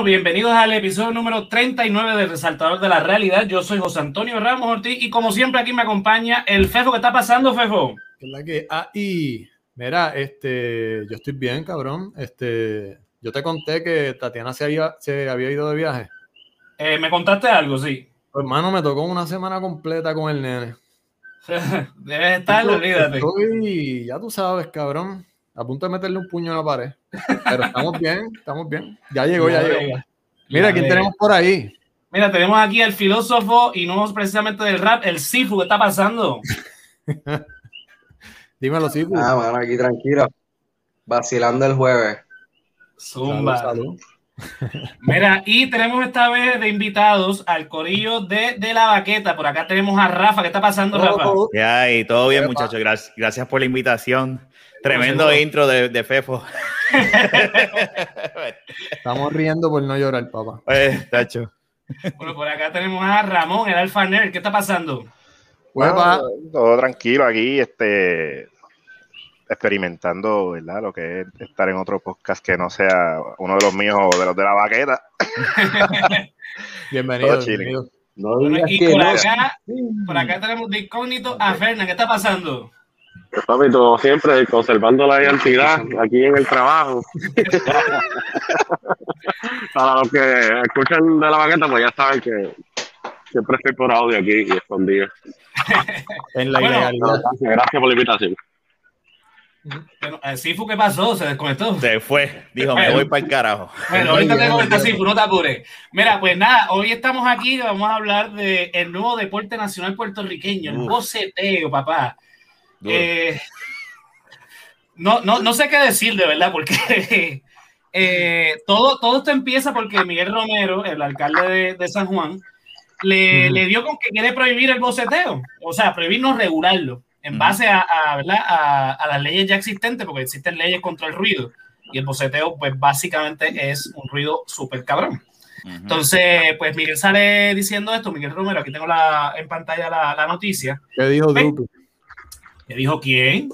Bueno, bienvenidos al episodio número 39 del Resaltador de la Realidad. Yo soy José Antonio Ramos Ortiz y como siempre aquí me acompaña el Fefo. ¿Qué está pasando, Fefo? Es la que ahí, mira, este, yo estoy bien, cabrón. Este, yo te conté que Tatiana se había, se había ido de viaje. Eh, me contaste algo, sí. Pues, hermano, me tocó una semana completa con el nene. Debes estar, olvídate. Estoy, ya tú sabes, cabrón a punto de meterle un puño a la pared. Pero estamos bien, estamos bien. Ya llegó, ya, llegó. Mira, ¿quién tenemos por ahí? Mira, tenemos aquí al filósofo y no precisamente del rap, el Sifu, ¿qué está pasando? Dímelo, Sifu. Ah, bueno, aquí tranquilo. Vacilando el jueves. Zumba. Mira, y tenemos esta vez de invitados al corillo de, de, la baqueta. Por acá tenemos a Rafa. ¿Qué está pasando, Rafa? Ya, y todo bien, muchachos. Gracias, gracias por la invitación. Tremendo intro de, de, Fefo. Estamos riendo por no llorar, papá. Eh, tacho. Bueno, por acá tenemos a Ramón, el Alfa Nerd. ¿Qué está pasando? Bueno, todo tranquilo aquí, este, experimentando, ¿verdad? Lo que es estar en otro podcast que no sea uno de los míos o de los de la baqueta. bienvenido. bienvenido. bueno, y por, acá, por acá tenemos de incógnito a Fernan. ¿Qué está pasando? Pues, papi, siempre, conservando la identidad aquí en el trabajo. Para los que escuchan de la baqueta, pues ya saben que siempre estoy por audio aquí y escondido. en la ilegalidad. Gracias, por la invitación. Bueno, Sifu, ¿qué pasó? ¿Se desconectó? Se fue. Dijo, me voy para el carajo. Bueno, ahorita te conecta, Sifu, no te apures. Mira, pues nada, hoy estamos aquí vamos a hablar del el nuevo deporte nacional puertorriqueño, el boceteo, papá. Eh, no, no, no sé qué decir de verdad, porque eh, todo, todo esto empieza porque Miguel Romero, el alcalde de, San Juan, le, le, dio con que quiere prohibir el boceteo, o sea, prohibir no regularlo, en base a, a, a, las leyes ya existentes, porque existen leyes contra el ruido, y el boceteo, pues básicamente es un ruido súper cabrón. Entonces, pues Miguel sale diciendo esto, Miguel Romero, aquí tengo la, en pantalla la, la noticia. ¿Qué dijo Drupi? ¿Qué dijo quién?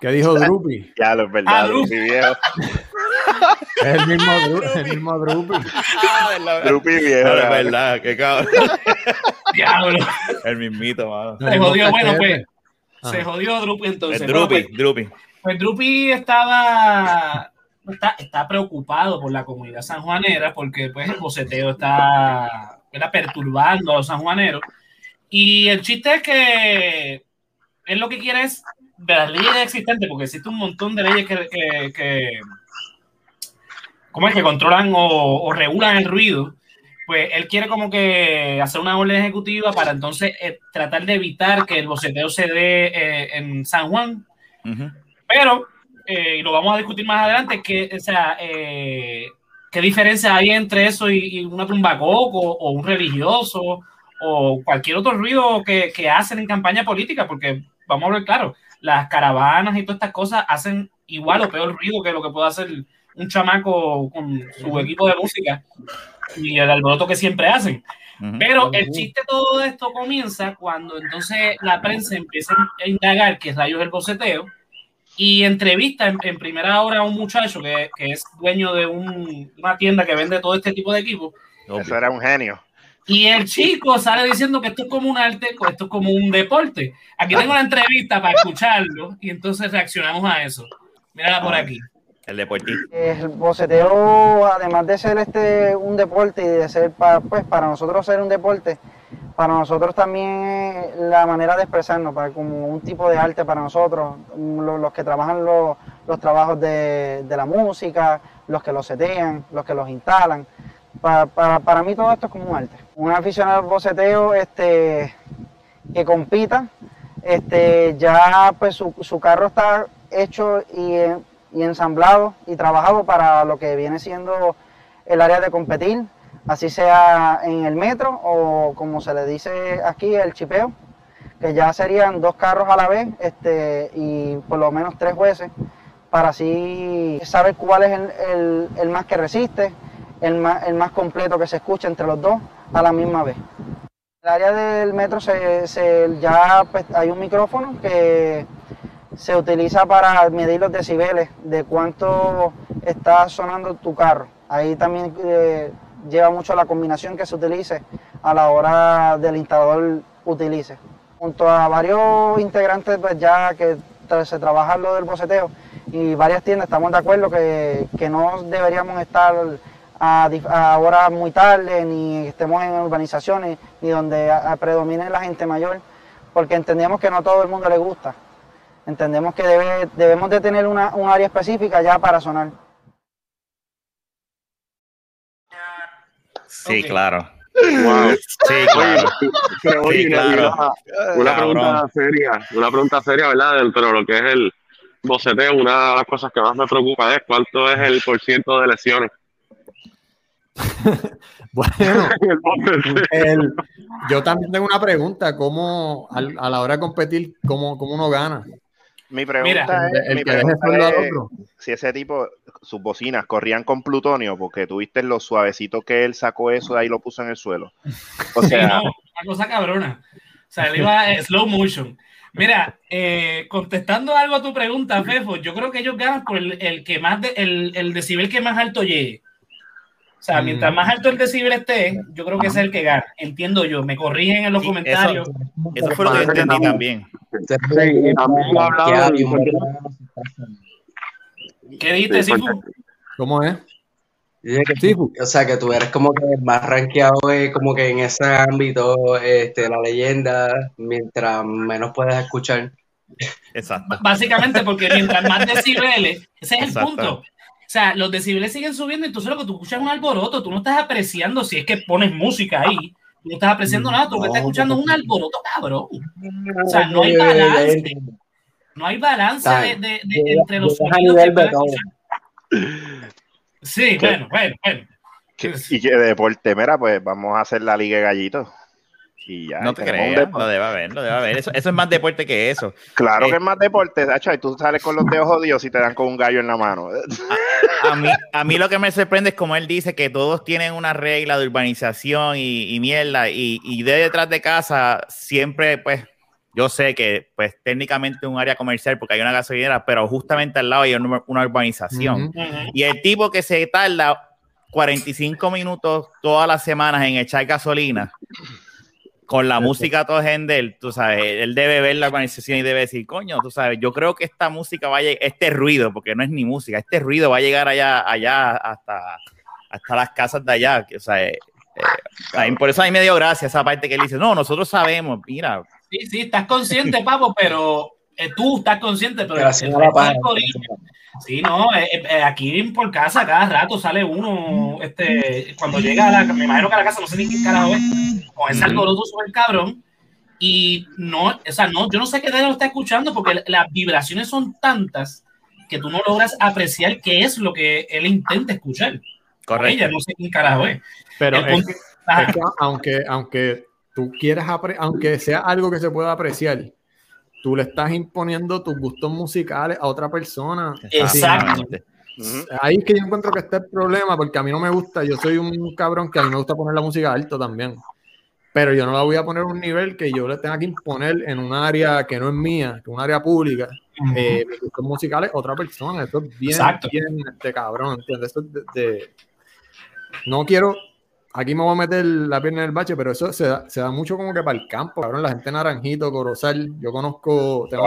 ¿Qué dijo Drupi? Ya, lo es verdad, ah, Drupi viejo. es el mismo, el mismo Drupi. Ah, Drupi viejo, es verdad, qué cabrón. Diablo. El mismito, mano. Se jodió, bueno, pues. Se jodió Drupi entonces. El Drupi, pues, Drupi. Pues Drupi estaba Está, está, preocupado por la comunidad sanjuanera porque pues el boceteo está era perturbando a los sanjuaneros y el chiste es que él lo que quiere es de las leyes existentes, porque existe un montón de leyes que, que, que ¿cómo es? que controlan o, regulan el ruido, pues él quiere como que hacer una orden ejecutiva para entonces eh, tratar de evitar que el boceteo se dé eh, en San Juan. Pero, eh, y lo vamos a discutir más adelante, que, o sea, ¿qué diferencia hay entre eso y, y una tumbacoco o un religioso o cualquier otro ruido que, que hacen en campaña política? Porque vamos a ver claro, las caravanas y todas estas cosas hacen igual o peor ruido que lo que puede hacer un chamaco con su equipo de música y el alboroto que siempre hacen. Pero el chiste de todo esto comienza cuando entonces la prensa empieza a indagar rayos es el boceteo y entrevista en, primera hora a un muchacho que, que es dueño de un, una tienda que vende todo este tipo de equipos. Eso era un genio. Y el chico sale diciendo que esto es como un arte, esto es como un deporte. Aquí tengo una entrevista para escucharlo y entonces reaccionamos a eso. Mírala por aquí. El deportista. El boceteo, además de ser este un deporte y de ser para, pues, para nosotros ser un deporte, para nosotros también es la manera de expresarnos, para, como un tipo de arte para nosotros, los, que trabajan los, los trabajos de, de, la música, los que los setean, los que los instalan. Para, para, para mí todo esto es como un arte. Un aficionado al boceteo este, que compita, este, ya pues su, carro está hecho y, ensamblado y trabajado para lo que viene siendo el área de competir, así sea en el metro o como se le dice aquí, el chipeo, que ya serían dos carros a la vez este, y por lo menos tres jueces para así saber cuál es el, el- el más que resiste, el más, el más completo que se escucha entre los dos a la misma vez. En el área del metro se, se- ya pues, hay un micrófono que se utiliza para medir los decibeles de cuánto está sonando tu carro. Ahí también eh, lleva mucho la combinación que se utilice a la hora del instalador utilice. Junto a varios integrantes pues ya que se trabaja lo del boceteo y varias tiendas estamos de acuerdo que, que no deberíamos estar a, a horas muy tarde ni estemos en urbanizaciones ni donde a- a predomine la gente mayor porque entendemos que no a todo el mundo le gusta. Entendemos que debe- debemos de tener una, un área específica ya para sonar. Sí, claro. Wow. Sí, Oye, claro. pero oye, Sí, una- claro. una, una Cabrón. pregunta seria, una pregunta seria, ¿verdad? Dentro de lo que es el boceteo, una de las cosas que más me preocupa es cuánto es el por ciento de lesiones. Bueno, el yo también tengo una pregunta, ¿cómo al- a, la hora de competir, cómo, cómo uno gana? Mi pregunta Mira, es, El mi pregunta es si ese tipo, sus bocinas corrían con plutonio, porque tuviste lo suavecito que él sacó eso de ahí y lo puso en el suelo. O Sí, sea, no, una cosa cabrona. O sea, él iba slow motion. Mira, eh, contestando algo a tu pregunta, Fefo, yo creo que ellos ganan por el, el que más de- el, el decibel que más alto llegue. O sea, Mm. mientras más alto el decibel esté, yo creo que ese es el que gana. Entiendo yo. Me corrigen en los Sí, comentarios. Eso fue lo que entendí también. ¿Qué dijiste, Sí, Sifu? ¿Cómo es? Dice que- O sea, que tú eres como que más rankeado eh, como que en ese ámbito, este, la leyenda, mientras menos puedes escuchar. Exacto. Básicamente porque mientras más decibeles, ese es el Exacto. punto. O sea, los decibeles siguen subiendo, entonces lo que tú escuchas es un alboroto, tú no estás apreciando si es que pones música ahí, tú no estás apreciando nada, tú lo que estás escuchando es un alboroto, cabrón. O sea, no hay balance, no hay balance de, de- de- entre los sonidos que puedes escuchar. Sí, bueno, bueno, bueno. y que de deporte, mira, pues vamos a hacer la Liga de Gallitos. Y ya, No te creas, lo debe haber, lo debe haber. Eso, eso es más deporte que eso. Claro Eh. que es más deporte, Sacho, y tú sales con los dedos jodidos y te dan con un gallo en la mano. A mí, a mí lo que me sorprende es como él dice que todos tienen una regla de urbanización y, y mierda, y, y de detrás de casa siempre, pues, yo sé que, pues, técnicamente es un área comercial porque hay una gasolinera, pero justamente al lado hay una, una urbanización. Y el tipo que se tarda 45 minutos todas las semanas en echar gasolina con la música todo gender, tú sabes, él debe ver la organización y debe decir, coño, tú sabes, yo creo que esta música va a llegar, este ruido, porque no es ni música, este ruido va a llegar allá, allá hasta, hasta las casas de allá, que, o sea, eh, eh, por eso a mí me dio gracia esa parte que él dice, no, nosotros sabemos, mira, Sí, sí, estás consciente, Papo, pero tú estás consciente, pero el Gracias a la resto del paja. corillo- Sí, no, eh, eh, aquí por casa cada rato sale uno, este, cuando llega a la, me imagino que a la casa no sé ni qué carajo es, con ese alboroto súper cabrón, y no, o sea, no, yo no sé qué lo está escuchando porque las vibraciones son tantas que tú no logras apreciar qué es lo que él intenta escuchar. Correcto. Ella no sé quién carajo es. Pero El es punto- es que aunque, aunque tú quieras, apre- aunque sea algo que se pueda apreciar, tú le estás imponiendo tus gustos musicales a otra persona. Exacto. Ahí es que yo encuentro que está el problema, porque a mí no me gusta, yo soy un cabrón que a mí me gusta poner la música alto también, pero yo no la voy a poner a un nivel que yo le tenga que imponer en un área que no es mía, que es un área pública, eh, mis gustos musicales a otra persona, eso es bien, Exacto. bien, este cabrón, ¿entiendes? Eso es de- de- No quiero, aquí me voy a meter la pierna en el bache, pero eso se da, se da mucho como que para el campo, cabrón, la gente naranjito, corozal, yo conozco, tengo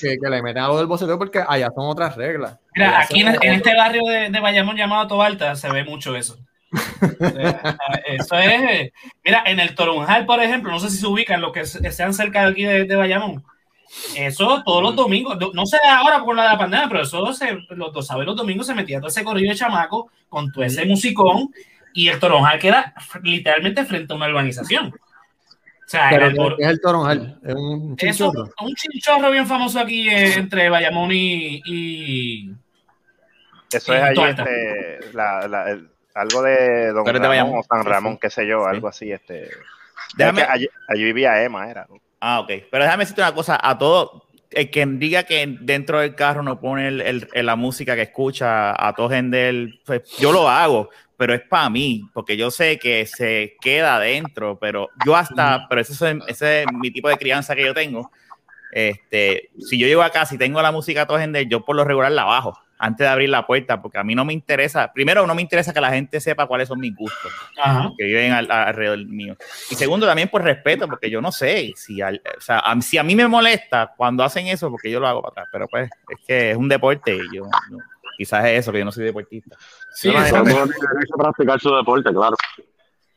que, que le meten a lo del boceteo porque allá son otras reglas. Mira, aquí en, en este barrio de, de Bayamón llamado Tobalta se ve mucho eso. Eh, Eso es, eh, mira, en el Toronjal, por ejemplo, no sé si se ubican los que se- sean cerca de aquí de, de Bayamón. Eso todos los domingos, no- sé ahora por la de la pandemia, pero eso se, los dos sabes, los domingos se metía todo ese corrido de chamaco con todo ese musicón y el Toronjal queda literalmente frente a una urbanización. O sea, Pero el albor- ¿qué es el toronjal, es un es un, chinchorro. bien famoso aquí eh, entre Bayamón y, y- Eso es allí, Toalta. este, la- la- el- algo de Don Ramón o San Ramón, sí. qué sé yo, Sí. algo así. Este. Déjame- Es que allí, allí vivía Emma, era. Ah, ok. Pero déjame decirte una cosa, a todo, el que diga que dentro del carro no pone el- la música que escucha a todo Gendel, pues yo lo hago, pero es para mí, porque yo sé que se queda adentro, pero yo hasta, pero ese es, ese es mi tipo de crianza que yo tengo. Este, si yo llego a casa y tengo la música todo Gendel, yo por lo regular la bajo antes de abrir la puerta, porque a mí no me interesa, primero no me interesa que la gente sepa cuáles son mis gustos Ajá. que viven al- alrededor mío. Y segundo, también por respeto, porque yo no sé si, al- o sea, a, si a mí me molesta cuando hacen eso, porque yo lo hago para atrás, pero pues es que es un deporte y yo no- quizás es eso, que yo no soy deportista. Sí, mundo tiene derecho a practicar su deporte, claro.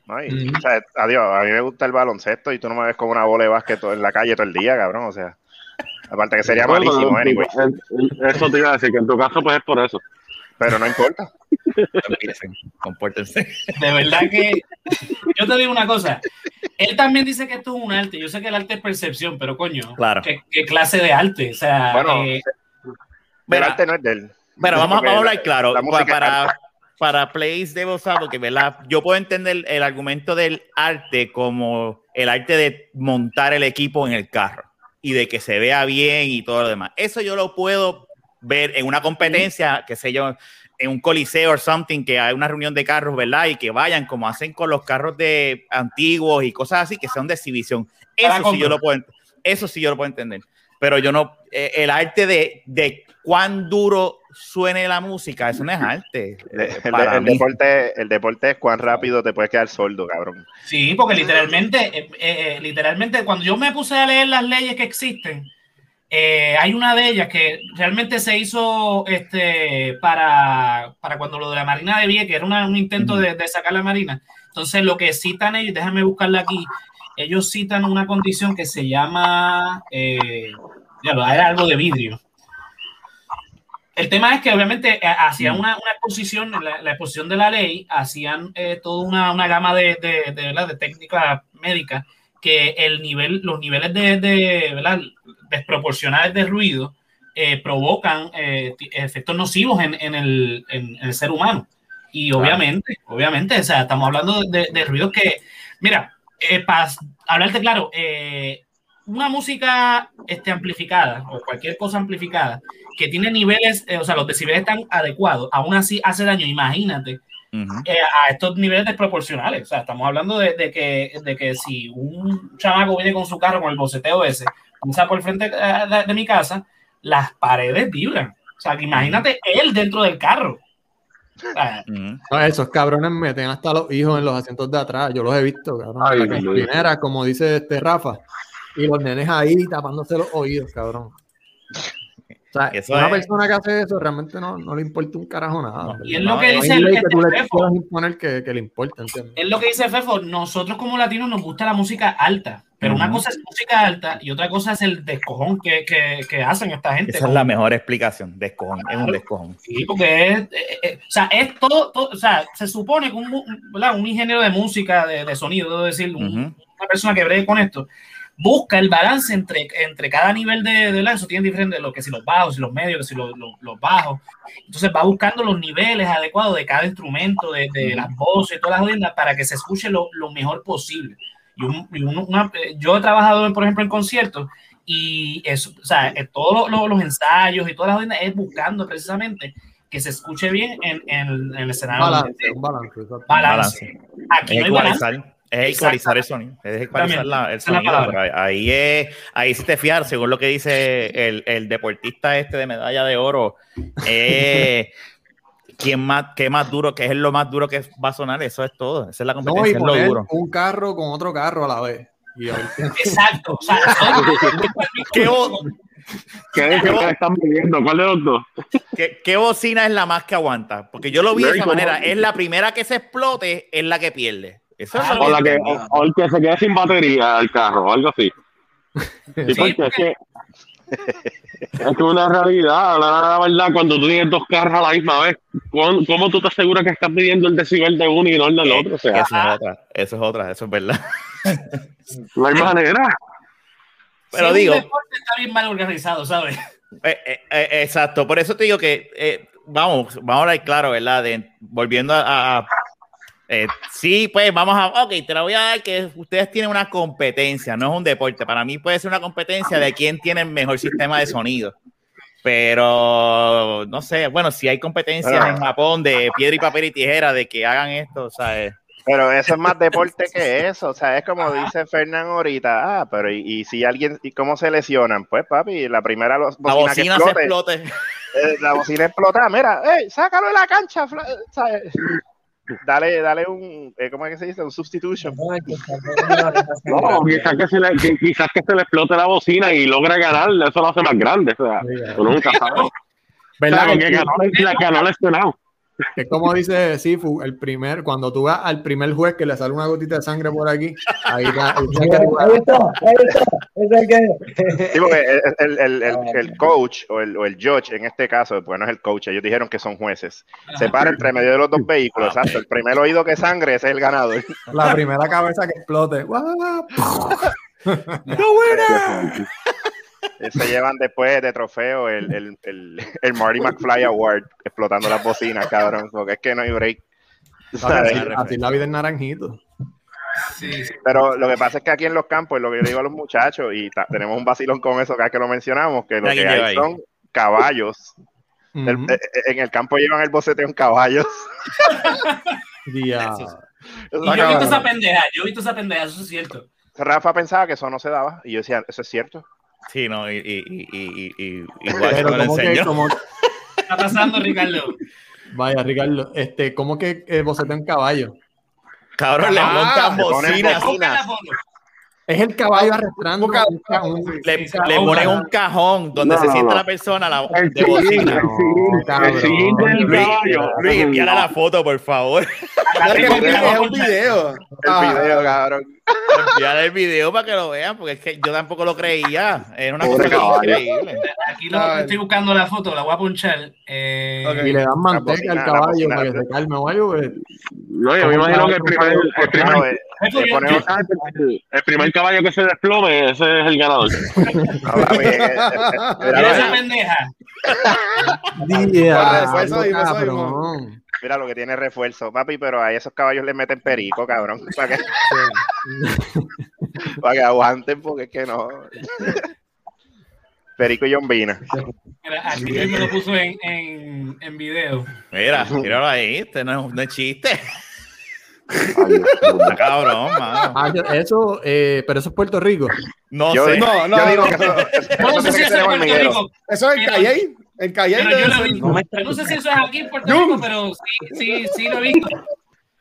¿no? Y, o sea, adiós, a mí me gusta el baloncesto y tú no me ves como una bola de básquet todo- en la calle todo el día, cabrón, o sea. Aparte que sería Bueno, malísimo, anyway, en- en- Eso te iba a decir, que en tu caso pues es por eso. pero no importa. Compórtense, compórtense. De verdad que yo te digo una cosa. Él también dice que esto es un arte. Yo sé que el arte es percepción, pero coño, Claro. ¿qué, qué clase de arte? O sea, Bueno, eh, El Mira, arte no es de él. Pero vamos, vamos a hablar la- claro. para, arte. para Place de Bosa, porque ¿verdad? yo puedo entender el argumento del arte como el arte de montar el equipo en el carro y de que se vea bien y todo lo demás. Eso yo lo puedo ver en una competencia, qué sé yo, en un coliseo o something, que hay una reunión de carros, ¿verdad? Y que vayan como hacen con los carros de antiguos y cosas así, que sean de exhibición. Para Eso sí yo lo puedo, eso sí yo lo puedo entender. Pero yo no, eh, el arte de, de cuán duro suene la música, eso no es arte. Eh, el, para el mí. deporte, el deporte es cuán rápido te puedes quedar sordo, cabrón. sí, porque literalmente, eh, eh, literalmente, cuando yo me puse a leer las leyes que existen, eh, hay una de ellas que realmente se hizo este, para, para cuando lo de la Marina de Vieques, era una- un intento de, de sacar la Marina. Entonces, lo que citan ellos, déjame buscarla aquí, ellos citan una condición que se llama, eh, ya lo era algo de vidrio. El tema es que obviamente eh, hacían una, una exposición, la, la exposición de la ley, hacían eh, toda una, una gama de, de, de, ¿verdad? de técnicas médicas que el nivel, los niveles de, de ¿verdad? desproporcionales de ruido eh, provocan eh, efectos nocivos en, en, el, en, en el ser humano. Y Claro. obviamente, obviamente, o sea, estamos hablando de, de ruidos que, mira, eh, para hablarte claro, eh, una música este, amplificada o cualquier cosa amplificada que tiene niveles, eh, o sea, los decibeles están adecuados, aún así hace daño, imagínate, eh, a estos niveles desproporcionales. O sea, estamos hablando de, de que, de que si un chamaco viene con su carro con el boceteo ese, pasa por el frente eh, de, de mi casa, las paredes vibran. O sea, que imagínate él dentro del carro. No, esos cabrones meten hasta los hijos en los asientos de atrás. Yo los he visto, cabrón. Ay, la Dios. gasolinera, como dice este Rafa. Y los nenes ahí tapándose los oídos, cabrón. O sea, Eso una es- persona que hace eso realmente no, no le importa un carajo nada. Y es lo No, que no dice el- ley que este tú Fefo. que, que le importa, ¿entiendes? es lo que dice Fefo, nosotros como latinos nos gusta la música alta, pero una cosa es música alta y otra cosa es el descojón que, que, que hacen esta gente. Esa es la mejor explicación. Descojón, es un Claro. descojón. Sí, porque es, eh, eh, o sea, es todo, todo- o sea, se supone que un, un ingeniero de música, de, de sonido, debo decir, un- Ujú. una persona que bregue con esto, busca el balance entre, entre cada nivel de, de lanzo, tiene diferente, lo que si los bajos, si los medios, que si los, los- los bajos. Entonces va buscando los niveles adecuados de cada instrumento, de, de las voces, todas las jodiendas, para que se escuche lo, lo mejor posible. Y un- y una- eh, yo he trabajado, por ejemplo, en conciertos y eso, o sea, eh, todos los, los ensayos y todas las jodiendas es buscando precisamente que se escuche bien en, en el, en el escenario. Balance, un balance. Balance. Aquí no hay balance. Es ecualizar el sonido. Es ecualizar la- el sonido. ahí, es, ahí si te fijas, según lo que dice el, el deportista este de medalla de oro, eh, ¿quién más, qué más duro, qué es lo más duro que va a sonar? Eso es todo. Esa es la No, competencia, y es lo duro. un carro con otro carro a la vez. Y a Exacto. O sea, ¿Qué, ¿Qué que están viviendo? ¿Cuál de los dos? qué- qué bocina es la más que aguanta? Porque yo lo vi de esa cool. manera. Es la primera que se explote, es la que pierde. Eso es lo O, la que, o, o el que se quede sin batería el carro, o algo así. Sí, Sí, porque es que es que una realidad, la, la verdad, cuando tú tienes dos carros a la misma vez, ¿cómo, cómo tú te aseguras que estás midiendo el decibel de uno y no el del otro? O sea, Eso es otra, eso es otra, eso es verdad. no hay manera. Pero si digo- Un deporte está bien mal organizado, ¿sabes? Eh, eh, eh, exacto, por eso te digo que eh, vamos, vamos a hablar claro, ¿verdad? De, volviendo a, a- Eh, sí, pues vamos a. Ok, te la voy a dar que ustedes tienen una competencia, no es un deporte. Para mí puede ser una competencia de quién tiene el mejor sistema de sonido. Pero no sé, bueno, si hay competencias Pero- en Japón de piedra y papel y tijera de que hagan esto, sea, eh, Pero eso es más deporte que eso, o sea, es como dice Fernán ahorita, ah, pero y, y si alguien, ¿y cómo se lesionan? Pues papi, la primera lo- la bocina que bocina se explote, eh, la bocina explota, mira, hey, sácalo de la cancha, ¿sabes? Dale, dale un, eh, ¿cómo es que se dice? Un substitution. No, quizás que, se le, que- quizás que se le explote la bocina y logra ganar, eso lo hace más grande. O sea, tú nunca sabes. ¿Verdad? Claro, que- que ganó, la ganó lesionado. Es como dice Sifu, el primer, cuando tú vas al primer juez que le sale una gotita de sangre por aquí, ahí ya, ahí está, ahí está. Ese que- Sí, porque el, el- el- el- el coach o el, o el judge, en este caso, pues no es el coach, ellos dijeron que son jueces. Se para entre medio de los dos vehículos, exacto. El primer oído que sangre ese es el ganador. la primera cabeza que explote. ¡guau! Eh, Se llevan después de trofeo el, el, el, el Marty McFly Award explotando las bocinas, cabrón, porque es que no hay break. ¿sabes? Así, la vida es naranjito. Sí, sí. Pero lo que pasa es que aquí en los campos, lo que yo le digo a los muchachos, y ta- tenemos un vacilón con eso cada que lo mencionamos, que lo que hay ahí. son caballos. Eh, eh, en el campo llevan el boceteo en caballos. Dia- Y yo he visto esa pendeja, yo he visto esa pendeja, eso es cierto. Rafa pensaba que eso no se daba, y yo decía, eso es cierto. Sí, no, y, y, y, y, y, y igual Pero como que, enseñó. como, ¿Qué está pasando, Ricardo? vaya, Ricardo, este, ¿cómo que eh, boceta en caballo? Cabrón, le Ah, montan le ponen bocinas. Es el caballo arrastrando un ca- un- Le, le ponen un cajón donde No, se no, sienta no. la persona la, El de bocina. el sillín, el sillín del Luis, caballo. Luis, la foto, por favor. Dale que tengo es un- ver. es un video. El Ah, video, cabrón. El video para que lo vean, porque es que yo tampoco lo creía. Era una Pobre cosa increíble. Aquí lo, estoy buscando la foto, la voy a ponchar. Eh, Ok. y le dan manteca bocina, al caballo para que se calme o algo. pues, No, yo me imagino que el primer, el primer, eh, el, el primer caballo que se desplome, ese es el ganador. eh, eh, eh, Mira esa lo- pendeja. Dia, Mira lo que tiene refuerzo, papi, pero a esos caballos les meten perico, cabrón, para que, para que aguanten, porque es que no. Perico y Yombina. Mira, aquí me lo puso en, en, en video. Mira, míralo ahí, este no es, no es chiste. Cabrón, mano. Ah, eso, eh, pero eso es Puerto Rico. No Yo, sé. digo- No, no, yo digo no. que eso, no sé si es Puerto. Rico. Eso es Pero- Calle. En Calle yo, lo visto. Yo no sé si eso es aquí en Puerto Rico, pero sí, sí, sí lo he visto.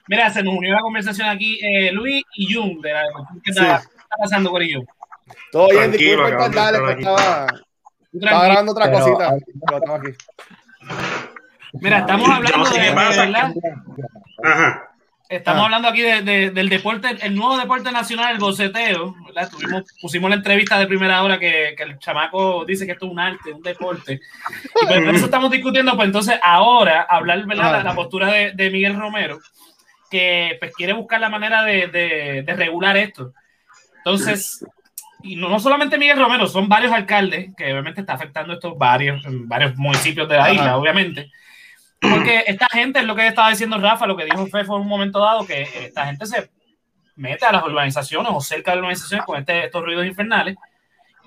Mira, se nos unió la conversación aquí eh, Luis y Jun. De la, ¿Qué está, qué está pasando con ellos? Todo bien, disculpa darle, estaba que estaba, estaba grabando otra Pero- cosita. Pero estamos aquí. Mira, estamos hablando no de, de verdad. Ajá. Estamos Ah. hablando aquí de- de- del deporte, el nuevo deporte nacional, el boceteo. ¿verdad? Tuvimos, pusimos la entrevista de primera hora que, que el chamaco dice que esto es un arte, un deporte. Y pues por eso estamos discutiendo, pues entonces ahora hablar ¿verdad? La, la postura de, de Miguel Romero, que pues quiere buscar la manera de, regular esto. Entonces, y no, no solamente Miguel Romero, son varios alcaldes que obviamente está afectando estos varios, en varios municipios de la isla, obviamente. Porque esta gente, es lo que estaba diciendo Rafa, lo que dijo Fefo en un momento dado, que esta gente se mete a las urbanizaciones o cerca de las urbanizaciones con este- estos ruidos infernales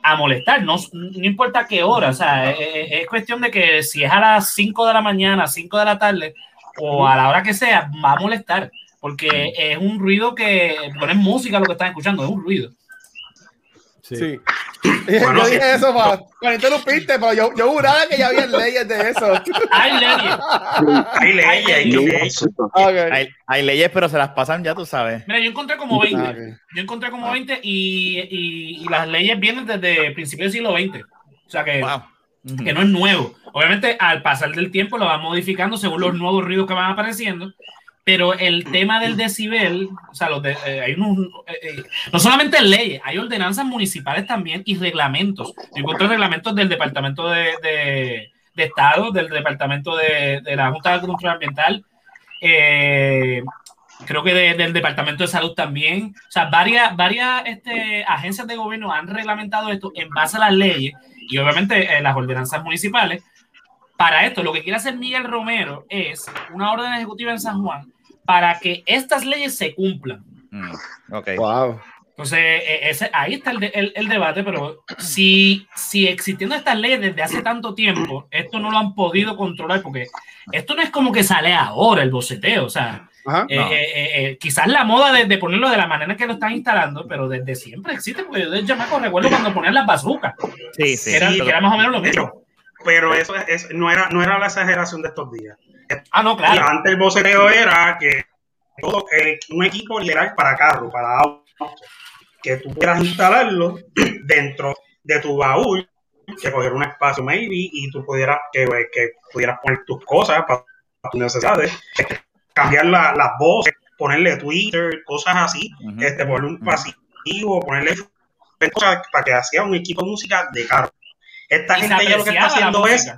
a molestar, no, no importa qué hora, o sea, es, es- es cuestión de que si es a las 5 de la mañana, 5 de la tarde o a la hora que sea, va a molestar, porque es un ruido que, poner música lo que están escuchando, es un ruido. Sí. Sí. Bueno, yo dije eso para, para interrumpirte, pero yo, yo juraba que ya había leyes de eso. Hay leyes. Hay leyes, hay leyes. Ok. Hay, hay leyes, pero se las pasan ya, tú sabes. Mira, yo encontré como 20. Ah, ok. Yo encontré como 20 y, y- y las leyes vienen desde principios del siglo XX. O sea que, Wow. Que no es nuevo. Obviamente, al pasar del tiempo lo van modificando según los nuevos ruidos que van apareciendo. Pero el tema del decibel, o sea, los de- eh, hay unos, eh, eh, no solamente leyes, hay ordenanzas municipales también y reglamentos. Yo encontré reglamentos del Departamento de, de- de Estado, del Departamento de, de la Junta de Control Ambiental, eh, creo que de- del Departamento de Salud también. O sea, varias, varias este, agencias de gobierno han reglamentado esto en base a las leyes y obviamente eh, las ordenanzas municipales. Para esto, lo que quiere hacer Miguel Romero es una orden ejecutiva en San Juan para que estas leyes se cumplan. Mm, ok. Wow. Entonces, eh, ese, ahí está el, el- el debate, pero si, si existiendo estas leyes desde hace tanto tiempo, esto no lo han podido controlar, porque esto no es como que sale ahora el boceteo, o sea, Ajá. eh, No. eh, eh, eh, quizás la moda de, de ponerlo de la manera que lo están instalando, pero desde siempre existe, porque yo de chamaco recuerdo cuando ponían las bazucas, Sí, sí. que era, Sí, que era más o menos lo mismo. Pero eso es, es- no, era, no era la exageración de estos días. Ah, no, Y claro. antes el boceteo era que todo, eh, un equipo literal para carro, para auto, que tú quieras instalarlo dentro de tu baúl, que cogiera un espacio maybe y tú pudieras que, que pudieras poner tus cosas para, para tus necesidades, cambiar la- las voces, ponerle Twitter, cosas así, este, ponerle un pasivo, ponerle cosas para que hacía un equipo de música de carro. Esta Y gente ya lo que está haciendo es.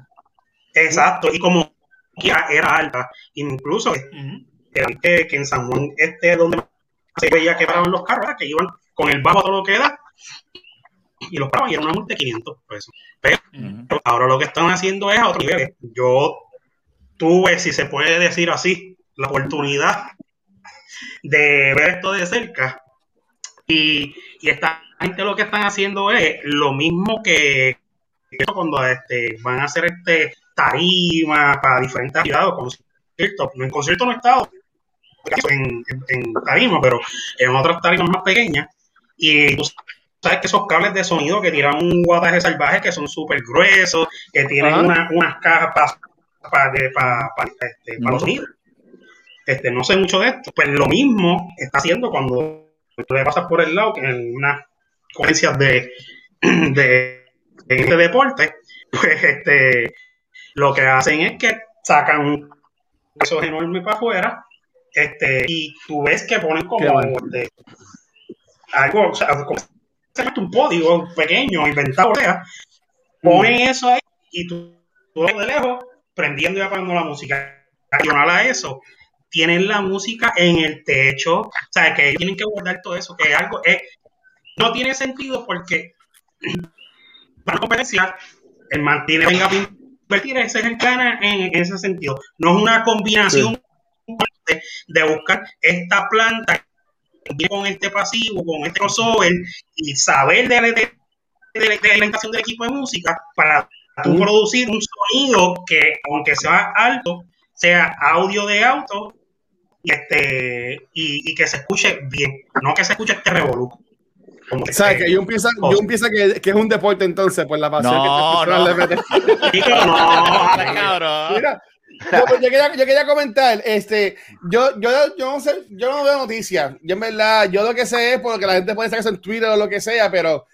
Exacto, y como quiera, era alta, incluso Ujú. que, que en San Juan, este donde se veía que paraban los carros, era que iban con el bajo a todo lo que da, y los paraban y era una multa de 500 pesos. Pero ahora lo que están haciendo es a otro nivel. Yo tuve, si se puede decir así, la oportunidad de ver esto de cerca, y, y esta gente lo que están haciendo es lo mismo que cuando este, van a hacer este tarima para diferentes actividades, conciertos. En conciertos no he estado en, en, en tarima, pero en otras tarimas más pequeñas. Y tú sabes que esos cables de sonido que tiran un guataje salvaje que son súper gruesos, que tienen una- unas cajas para este, pa los sonidos. Este, no sé mucho de esto. Pues lo mismo está haciendo cuando tú le pasas por el lado, que en unas conferencias de, de, de este deporte, pues este, lo que hacen es que sacan esos enormes para afuera este, y tú ves que ponen como este, algo, o sea, como un podio pequeño, inventado, o sea, ponen eso ahí y tú, tú de lejos prendiendo y apagando la música. Adicional a eso, tienen la música en el techo, o sea, que tienen que guardar todo eso, que es algo, es, no tiene sentido porque para competencia, el mantiene venga a invertir, ese es el gana en, en ese sentido. No es una combinación de, de buscar esta planta con este pasivo, con este crossover y saber de, de, de, de la implementación del equipo de música para tú producir un sonido que, aunque sea alto, sea audio de auto y, este, y, y que se escuche bien, no que se escuche este revoluco. Como sea, que yo pienso, yo pienso que, que es un deporte entonces, por la pasión No, que no. le meten. No, Cabrón. Mira, yo, yo quería, yo quería comentar, este, yo, yo, yo no sé, yo no veo noticias. Yo en verdad, yo lo que sé es porque la gente puede sacar eso en Twitter o lo que sea, pero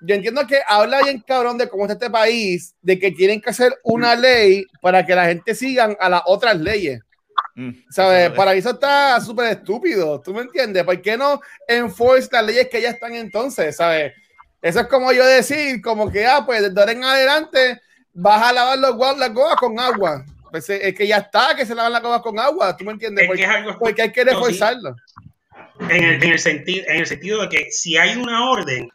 yo entiendo que habla bien cabrón de cómo está este país, de que tienen que hacer una ley para que la gente sigan a las otras leyes. Mm. ¿Sabes? Para eso está súper estúpido. ¿Tú me entiendes? ¿Por qué no enforce las leyes que ya están entonces? ¿Sabes? Eso es como yo decir, como que, ah, pues de ahora en adelante vas a lavar los, gua- las gomas con agua. Pues eh, es que ya está, que se lavan las gomas con agua. ¿Tú me entiendes? Es que Porque, algo porque hay que reforzarlo. en el, en el sentido, en el sentido de que si hay una orden,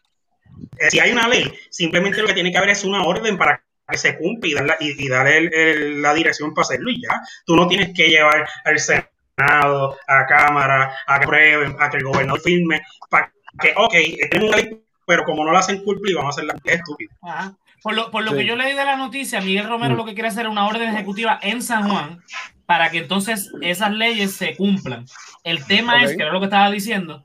eh, si hay una ley, simplemente lo que tiene que haber es una orden para que se cumpla y dar la, y, y dar el- el- la dirección para hacerlo y ya. Tú no tienes que llevar al Senado, a Cámara, a que prueben, a que el gobernador firme, para que, ok, tenemos una ley, pero como no la hacen cumplir, vamos a hacerla es estúpido. Ajá. Por lo, por lo Sí. que yo leí de la noticia, Miguel Romero Mm. lo que quiere hacer es una orden ejecutiva en San Juan para que entonces esas leyes se cumplan. El tema es, que era lo que estaba diciendo,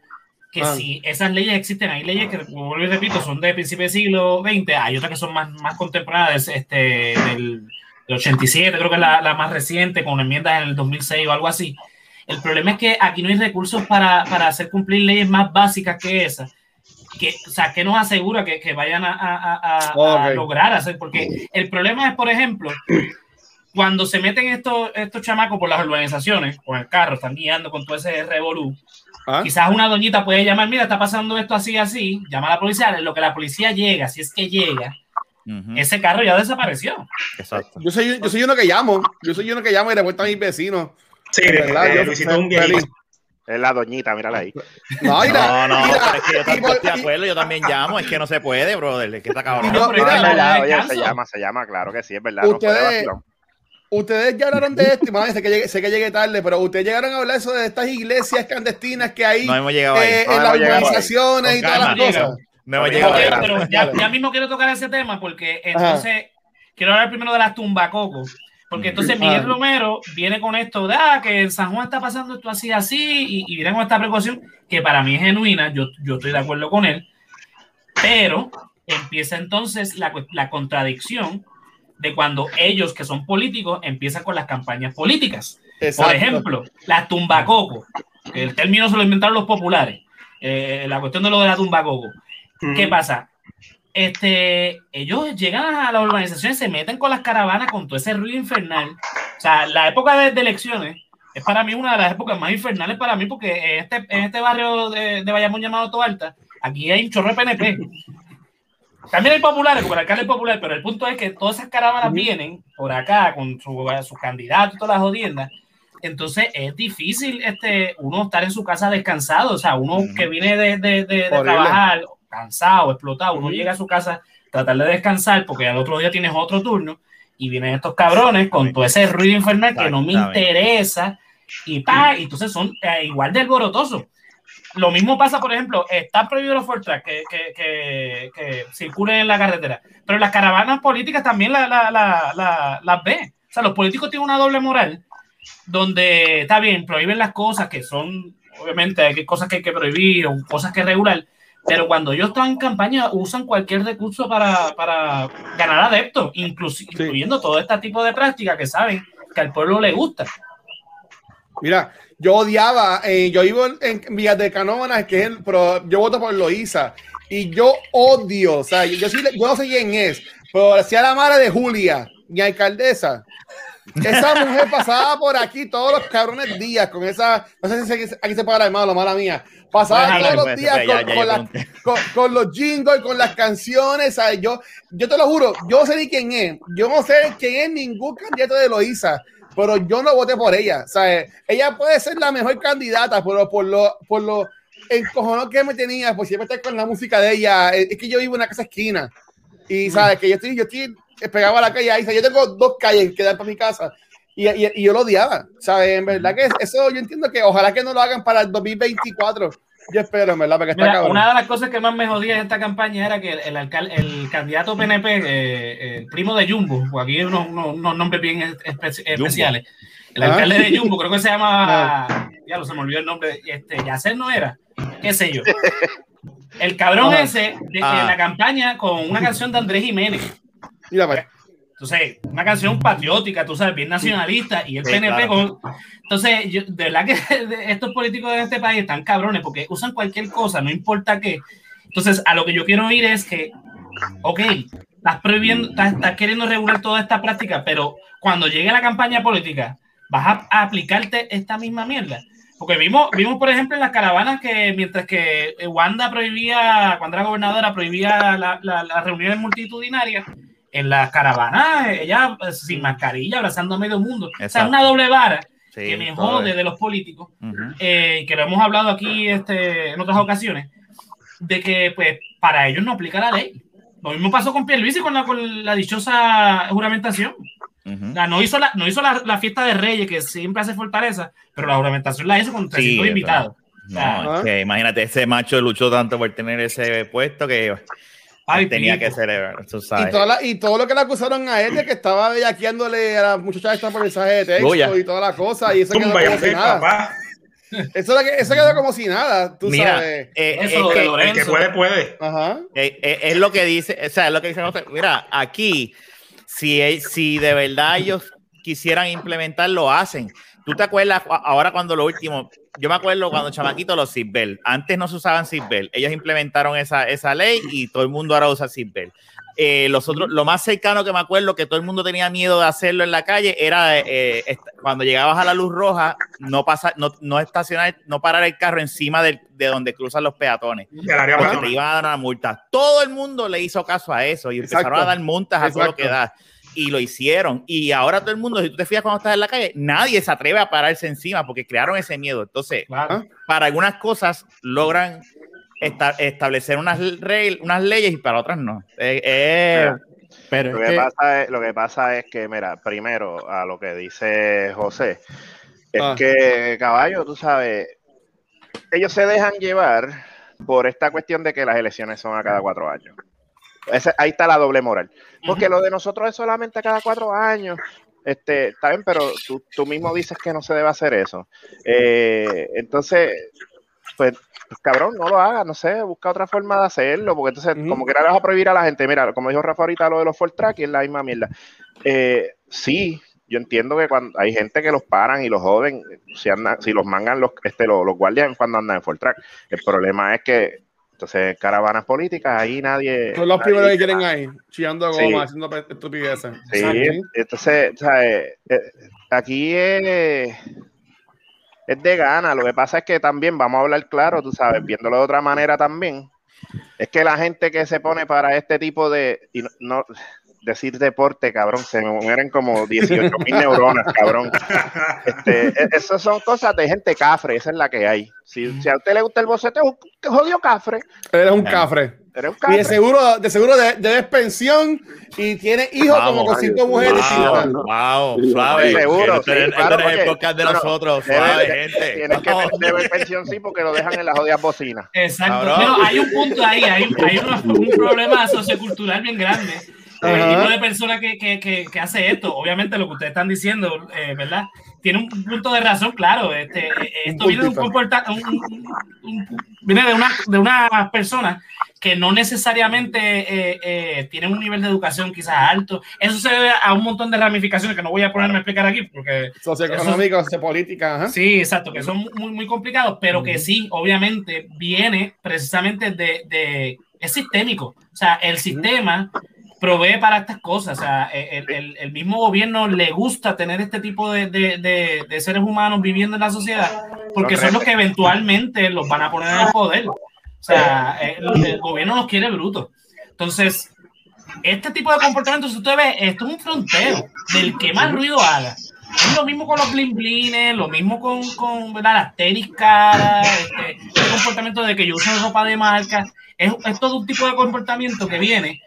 que Ah. si esas leyes existen, hay leyes que, como vuelvo y repito, son de principios del siglo XX, hay otras que son más, más contemporáneas, este, del, del 87, creo que es la, la más reciente, con enmiendas en el 2006 o algo así. El problema es que aquí no hay recursos para, para hacer cumplir leyes más básicas que esas. Que, o sea, ¿qué nos asegura que, que vayan a, a- a- a- a Ok. lograr hacer? Porque el problema es, por ejemplo, cuando se meten estos, estos chamacos por las urbanizaciones, con el carro, están guiando con todo ese revolú, ¿Ah? quizás una doñita puede llamar, mira, está pasando esto así, así, llama a la policía, en lo que la policía llega, si es que llega, ese carro ya desapareció. Exacto. Yo soy, yo soy uno que llamo. Yo soy uno que llamo y le cuento a mis vecinos. Sí, De verdad, eh, yo un viejito. Es la doñita, mírala ahí. No, mira, No, no, mira, pero es que yo también estoy de acuerdo, yo también llamo, es que no se puede, brother, es que está cabrón. No, pero mira, se llama, se llama, claro que sí, es verdad. no Ustedes- puede vacilón. Ustedes ya hablaron de esto, y madre, sé que, llegué, sé que llegué tarde, pero ustedes llegaron a hablar eso de estas iglesias clandestinas que hay No hemos llegado ahí. eh, No en las urbanizaciones y todas las cosas. No hemos llegado Ok, ahí. Dale, pero ya, ya mismo quiero tocar ese tema porque entonces quiero hablar primero de las tumbacocos. Porque entonces Miguel Ah. Romero viene con esto de ah, que en San Juan está pasando esto así, así, y, y viene con esta precaución que para mí es genuina, yo, yo estoy de acuerdo con él, pero empieza entonces la, la contradicción de cuando ellos que son políticos empiezan con las campañas políticas. Exacto. Por ejemplo, las tumbacocos, que el término se lo inventaron los populares, eh, la cuestión de lo de la tumbacoco. ¿Qué pasa? Este, ellos llegan a las urbanizaciones, se meten con las caravanas con todo ese ruido infernal. O sea, la época de, de elecciones es para mí una de las épocas más infernales para mí, porque en este, en este barrio de, de Bayamón llamado Toalta, aquí hay un chorro de PNP. También hay populares, porque el alcalde es popular, pero el punto es que todas esas caravanas vienen por acá con su- sus candidatos y todas las jodiendas. Entonces es difícil este, uno estar en su casa descansado. O sea, uno que viene de, de- de- trabajar cansado, explotado, uno llega a su casa tratar de descansar porque al otro día tienes otro turno y vienen estos cabrones con todo ese ruido infernal que no me interesa y pa, y entonces son eh, igual de alborotosos. Lo mismo pasa, por ejemplo, está prohibido los track que, que, que, que circulen en la carretera, pero las caravanas políticas también la- la- la- la- las ve. O sea, los políticos tienen una doble moral donde está bien, prohíben las cosas que son, obviamente, hay cosas que hay que prohibir o cosas que regular, pero cuando ellos están en campaña usan cualquier recurso para, para ganar adeptos, inclusi- incluyendo todo este tipo de prácticas que saben que al pueblo le gusta. Mira, yo odiaba, eh, yo vivo en, en Villas de Canóvanas, que es el, pero yo voto por Loíza, y yo odio, o sea, yo, sí yo no sé quién es, pero decía la madre de Julia, mi alcaldesa. Esa mujer pasaba por aquí todos los cabrones días con esa, no sé si se- aquí se paga la mala, mala mía, pasaba Puedes todos hablar, los puedes, días con, ya, con ya la- con, con los jingles, con las canciones, ¿sabes? Yo, yo te lo juro, yo no sé ni quién es, yo no sé quién es ningún candidato de Loíza, pero yo no voté por ella, ¿sabes? Ella puede ser la mejor candidata, pero por lo, por lo encojonado que me tenía, por siempre estar con la música de ella, es que yo vivo en una casa esquina, y sabes que yo estoy, yo estoy pegado a la calle ahí, yo tengo dos calles que dan para mi casa, y, y, y yo lo odiaba, ¿sabes? En verdad que eso yo entiendo que ojalá que no lo hagan para el 2024, yo espero, en verdad, porque está Mira, cabrón. una de las cosas que más me jodía de esta campaña era que el, el, alcal- el candidato PNP, eh, el primo de Jumbo, aquí hay unos, unos- unos nombres bien espe- especiales, el Ah. alcalde de Jumbo, creo que se llama, ya lo se me olvidó el nombre, este, Yacer no era, qué sé yo. El cabrón Ajá. ese de, Ah. la campaña con una canción de Andrés Jiménez. Mira, pues. Entonces, una canción patriótica, tú sabes, bien nacionalista, y el Sí, PNP claro. con... Entonces, yo, de verdad que estos políticos de este país están cabrones porque usan cualquier cosa, no importa qué. Entonces, a lo que yo quiero ir es que, ok, estás prohibiendo, estás, estás queriendo regular toda esta práctica, pero cuando llegue la campaña política, vas a, a aplicarte esta misma mierda. Porque vimos, vimos, por ejemplo, en las caravanas que mientras que Wanda prohibía, cuando era gobernadora, prohibía la- la- las reuniones multitudinarias, en las caravanas, ella eh, sin mascarilla, abrazando a medio mundo. O sea, Exacto. una doble vara Sí, que me jode es. de los políticos, Ujú. eh, que lo hemos hablado aquí este, en otras ocasiones, de que pues para ellos no aplica la ley. Lo mismo pasó con Pierluisi con la, con la dichosa juramentación. Ujú. O sea, no hizo, la, no hizo la, la fiesta de Reyes, que siempre hace fortaleza, pero la juramentación la hizo con 300 Sí, invitados. No, es que imagínate, ese macho luchó tanto por tener ese puesto que Ay, tenía pico. que celebrar, tú Y, sabes. toda la- y todo lo que le acusaron a él de que estaba bellaqueándole a la muchacha esta por mensaje de texto Goya. y toda la cosa, y eso quedó y como si nada. papá. Eso, eso quedó como si nada, tú Mira, sabes. eh, Eso es, de que- Lorenzo. El que puede, puede. Ajá. eh, eh, es lo que dice, o sea, es lo que dicen. Mira, aquí, si, e- si de verdad ellos quisieran implementar, lo hacen. ¿Tú te acuerdas ahora cuando lo último? Yo me acuerdo cuando chamaquito los seatbelt. Antes no se usaban seatbelt. Ellos implementaron esa, esa ley y todo el mundo ahora usa seatbelt. Eh, los otros, lo más cercano que me acuerdo que todo el mundo tenía miedo de hacerlo en la calle era eh, cuando llegabas a la luz roja, no pasar, no, no estacionar, no parar el carro encima del- de donde cruzan los peatones porque te iban a dar una multa. Todo el mundo le hizo caso a eso y empezaron a dar multas a todo lo que da. Y lo hicieron. Y ahora todo el mundo, si tú te fijas cuando estás en la calle, nadie se atreve a pararse encima porque crearon ese miedo. Entonces, Claro. para algunas cosas logran esta- establecer unas, unas leyes y para otras no. Eh, eh, Pero Lo que, pasa es, lo que pasa es que, mira, primero a lo que dice José, es Ah. que caballo, tú sabes, ellos se dejan llevar por esta cuestión de que las elecciones son a cada cuatro años. Ahí está la doble moral. Porque lo de nosotros es solamente cada cuatro años. Este, está bien, pero tú, tú mismo dices que no se debe hacer eso. Eh, entonces, pues, pues, cabrón, no lo hagas, no sé, busca otra forma de hacerlo, porque entonces, como que ahora vas a prohibir a la gente, mira, como dijo Rafa ahorita, lo de los full track y es la misma mierda. Eh, sí, yo entiendo que cuando hay gente que los paran y los joden, si, andan, si los mangan los, este, los, los guardias cuando andan en full track. El problema es que, entonces, caravanas políticas, ahí nadie. Son los nadie primeros que quieren ahí, chillando Sí. goma, haciendo estupideces. Sí, Exacto. entonces, ¿sabes? Eh, aquí es, es de gana. Lo que pasa es que también, vamos a hablar claro, tú sabes, viéndolo de otra manera también, es que la gente que se pone para este tipo de, y no, no- decir deporte, cabrón, se me mueren como 18 mil neuronas, cabrón. Este, e- esas son cosas de gente cafre, esa es la que hay. Si, si a usted le gusta el boceteo, que jodido cafre, Eres un cafre. eres un Y cafre. de seguro, de seguro de- debes pensión y tienes hijos como con cinco mujeres. Wow, wow, suave. Seguro, sí, este claro, es el podcast de no, no, nosotros, debe- suave, de- gente. Tienes que tener pensión, sí, porque lo dejan en las jodidas bocinas. Exacto. Cabrón. Pero hay un punto ahí, hay, hay un, un problema sociocultural bien grande. El tipo de persona que, que, que, que hace esto, obviamente lo que ustedes están diciendo, eh, ¿verdad? Tiene un punto de razón, claro. Este, eh, esto Un viene de un puntito. comportamiento, viene de una, de una persona que no necesariamente eh, eh, tienen un nivel de educación quizás alto. Eso se debe a un montón de ramificaciones que no voy a ponerme a explicar aquí porque Socioeconómico, sociopolítica, ajá. Sí, exacto, que son muy, muy complicados, pero que sí, obviamente, viene precisamente de, de- es sistémico. O sea, el sistema provee para estas cosas. O sea, el, el- el mismo gobierno le gusta tener este tipo de, de- de- de seres humanos viviendo en la sociedad, porque son los que eventualmente los van a poner en el poder. O sea, el, el gobierno nos quiere brutos. Entonces, este tipo de comportamiento, si usted ve, esto es un fronteo del que más ruido haga. Es lo mismo con los blin blines, lo mismo con, con ¿verdad? las tenis caras, este, este comportamiento de que yo uso ropa de marca. Es, es todo un tipo de comportamiento que viene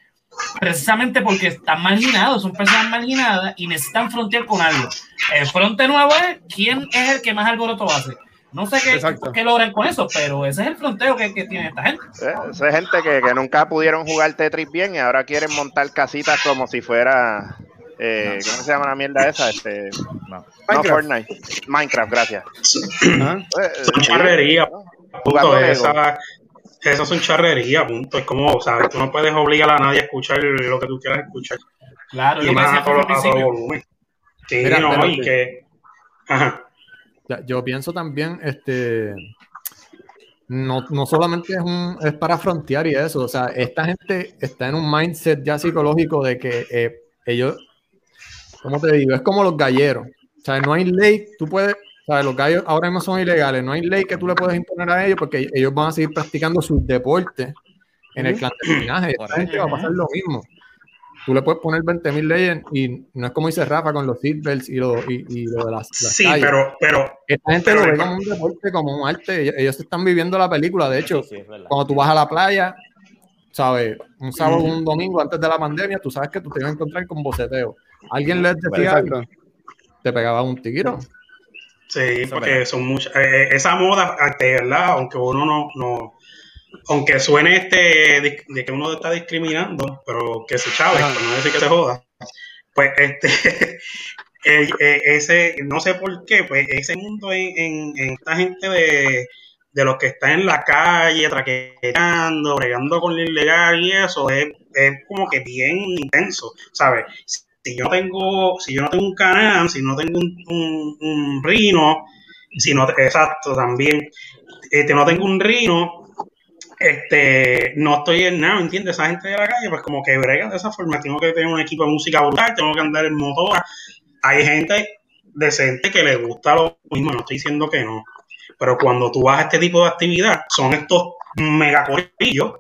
precisamente porque están marginados, son personas marginadas y necesitan frontear con algo. El fronte nuevo es quién es el que más alboroto hace. No sé qué, qué logran con eso, pero ese es el fronteo que, que tiene esta gente. Eh, Esa es gente que, que nunca pudieron jugar Tetris bien y ahora quieren montar casitas como si fuera. eh, ¿Cómo se llama la mierda esa? Este, no, Minecraft. Fortnite. Minecraft, gracias. Eh, Son charrería, Jugando punto. Esa, esas son charrería, punto. Es como, ¿sabes? Tú no puedes obligar a nadie a escuchar lo que tú quieras escuchar. Claro, Y yo más a todo, a todo volumen. Sí, Mira, no, y que. Ajá. Yo pienso también, este, no, no solamente es, un, es para frontear y eso, o sea, esta gente está en un mindset ya psicológico de que eh, ellos, ¿cómo te digo? Es como los galleros, o sea, no hay ley, tú puedes, sea, los gallos ahora mismo son ilegales, no hay ley que tú le puedes imponer a ellos porque ellos van a seguir practicando sus deportes en el clandestinaje, esta gente va a pasar lo mismo. Tú le puedes poner 20.000 leyes y no es como dice Rafa con los seatbelts y lo, y, y lo de las, las Sí, calles. pero, pero Esta gente Pero lo ve como un deporte, como un arte. Ellos, están viviendo la película. De hecho, Sí, cuando tú vas a la playa, ¿sabes? Un sábado o un domingo antes de la pandemia, tú sabes que tú te ibas a encontrar con boceteo. Alguien les decía, Exacto. algo, te pegaba un tiro. Sí, porque son muchas. eh, eh, esa moda, este, ¿verdad? Aunque uno no, no. Aunque suene este de, que uno está discriminando, pero que se chave, para no decir que se joda. Pues este. el- eh, ese, no sé por qué, pues ese mundo en, en- en esta gente de, de los que están en la calle, traqueteando, bregando con lo ilegal y eso, es, es como que bien intenso, ¿sabes? Si yo no tengo, si yo no tengo un canal, si no tengo un, un, un rino, si no, exacto, también, este, no tengo un rino, este, no estoy en nada, ¿entiendes? Esa gente de la calle, pues como que brega de esa forma, tengo que tener un equipo de música brutal, tengo que andar en motora, hay gente decente que le gusta lo mismo, no estoy diciendo que no, pero cuando tú vas a este tipo de actividad, son estos megacorillos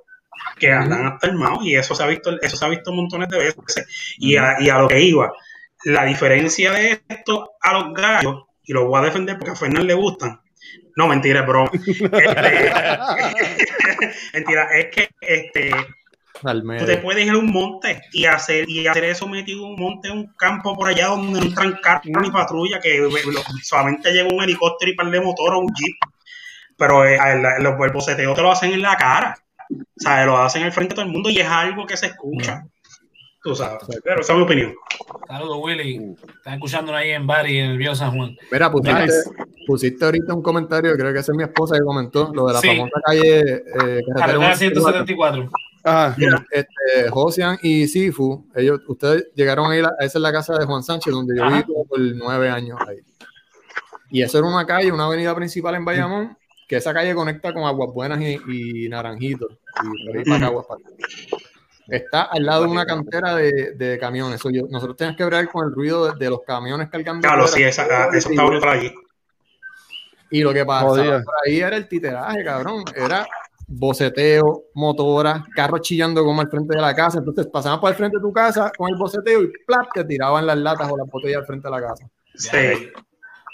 que andan hasta el mao y eso se ha visto, eso se ha visto montones de veces. Y a, y a lo que iba, la diferencia de esto a los gallos, y lo voy a defender porque a Fernán le gustan. No, mentira, broma. Este, mentira, es que este, Tú te puedes ir a un monte y hacer, y hacer eso metido en un monte, en un campo por allá donde no entran carros ni patrulla, que lo- solamente llega un helicóptero y par de motor o un jeep. Pero eh, el, el, el boceteo te lo hacen en la cara. O sea, lo hacen al frente de todo el mundo y es algo que se escucha. Tú sabes. Pero esa es mi opinión. Saludos, Willy. Están escuchándonos ahí en Bari, en el Viejo San Juan. Mira, pusiste, pusiste ahorita un comentario, creo que esa es mi esposa que comentó, lo de la Sí. famosa calle eh, Carretera Carretera 174. 174. Ajá. Mira, este, Josian y Sifu, ellos, ustedes llegaron a ir, a, esa es la casa de Juan Sánchez, donde yo Ajá. vivo por nueve años ahí. Y eso era una calle, una avenida principal en Bayamón, que esa calle conecta con Aguas Buenas y, y Naranjito, y por para acá, Aguas para acá. Está al lado de una cantera de, de camiones. So, yo- nosotros tenemos que ver con el ruido de, de los camiones cargando. Claro, sí, esa, ah, eso está brutal allí. Y lo que pasaba por ahí era el titeraje, cabrón. Era boceteo, motora, carros chillando como al frente de la casa. Entonces pasaban por el frente de tu casa con el boceteo y ¡plap! te tiraban las latas o las botellas al frente de la casa. Sí.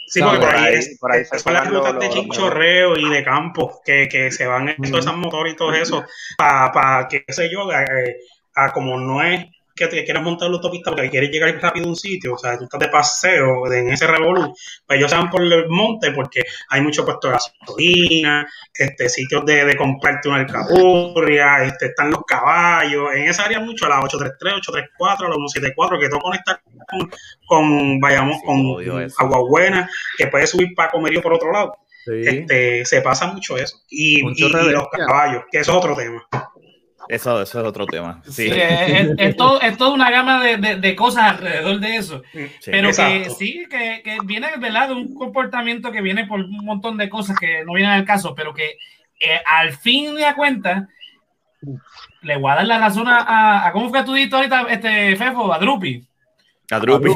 Sí, porque por por ahí, es- por ahí es- son las rutas de chinchorreo y de campo que, que se van en todas esas motores y todo eso para, qué sé yo, eh, a como no es que te quieras montar la autopista porque quieres llegar rápido a un sitio, o sea, tú estás de paseo en ese revolú, pues ellos se van por el monte porque hay mucho puesto de gasolina, este, sitios de, de comprarte una alcapurria, este, están los caballos, en esa área mucho, la 833, 834, la 174, que todo conecta con, con Bayamón, Sí, con odio eso. Agua Buena, que puede subir para Comerío por otro lado. Sí. Este, se pasa mucho eso. Y, y- y los caballos, que eso es otro tema. Eso, eso es otro tema. Sí. Sí, es, es- es todo- es toda una gama de, de- de cosas alrededor de eso. Sí. Pero que sí, que, que viene ¿verdad? de un comportamiento que viene por un montón de cosas que no vienen al caso, pero que eh, al fin de cuenta le voy a dar la razón a, a- a- ¿cómo fue que tú dijiste ahorita, este Fefo? A Drupi. A Drupi.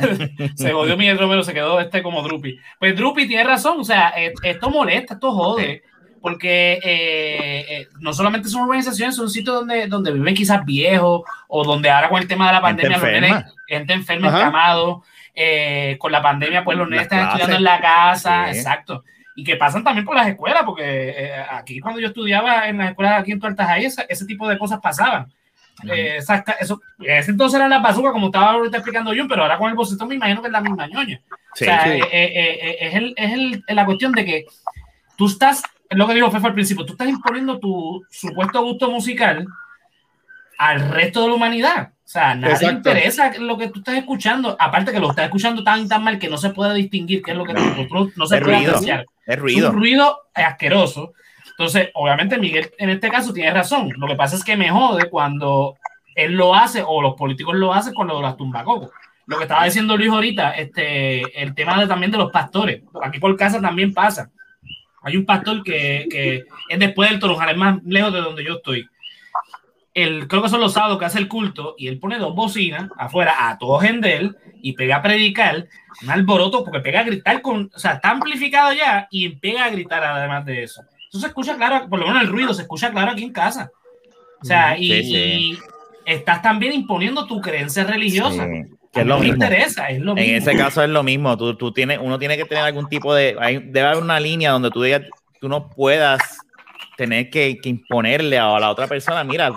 se jodió Miguel Romero, se quedó este como Drupi. Pues Drupi tiene razón, o sea, eh, esto molesta, esto jode, porque eh, eh, no solamente son organizaciones, son sitios donde, donde viven quizás viejos, o donde ahora con el tema de la Gente pandemia, los enferma. nenes, gente enferma, Ajá. encamados, eh, con la pandemia, pues los nenes están estudiando en la casa, Sí. exacto. Y que pasan también por las escuelas, porque eh, aquí cuando yo estudiaba en las escuelas aquí en Tuertajay, ese, ese tipo de cosas pasaban. Eh, esas eso, ese entonces eran las bazucas, como estaba ahorita explicando yo, pero ahora con el bocetón me imagino que es la misma ñoña. Sí. o sea, sí. eh, es, el, es el- la cuestión de que tú estás, es lo que dijo Fefa al principio, tú estás imponiendo tu supuesto gusto musical al resto de la humanidad. O sea, nadie Exacto. interesa lo que tú estás escuchando, aparte que lo estás escuchando tan y tan mal que no se puede distinguir qué es lo que tú, tú- no se Es puede ruido. apreciar. Es Es ruido. un ruido asqueroso. Entonces, obviamente, Miguel en este caso tiene razón. Lo que pasa es que me jode cuando él lo hace o los políticos lo hacen con lo de las tumbacocos. Lo que estaba diciendo Luis ahorita, este, el tema de, también de los pastores. Aquí por casa también pasa. Hay un pastor que, que es después del Toronjal, es más lejos de donde yo estoy. El, creo que son los sábados que hace el culto y él pone dos bocinas afuera a todo gendel y pega a predicar un alboroto porque pega a gritar con, o sea, está amplificado ya y pega a gritar además de eso. Eso se escucha claro, por lo menos el ruido se escucha claro aquí en casa. O sea, y, sí. y estás también imponiendo tu creencia religiosa. Sí, que A es lo me mismo. interesa, es lo mismo. En ese caso es lo mismo. Tú, tú tienes, uno tiene que tener algún tipo de. hay- debe haber una línea donde tú digas, tú no puedas tener que, que imponerle a la otra persona, mira,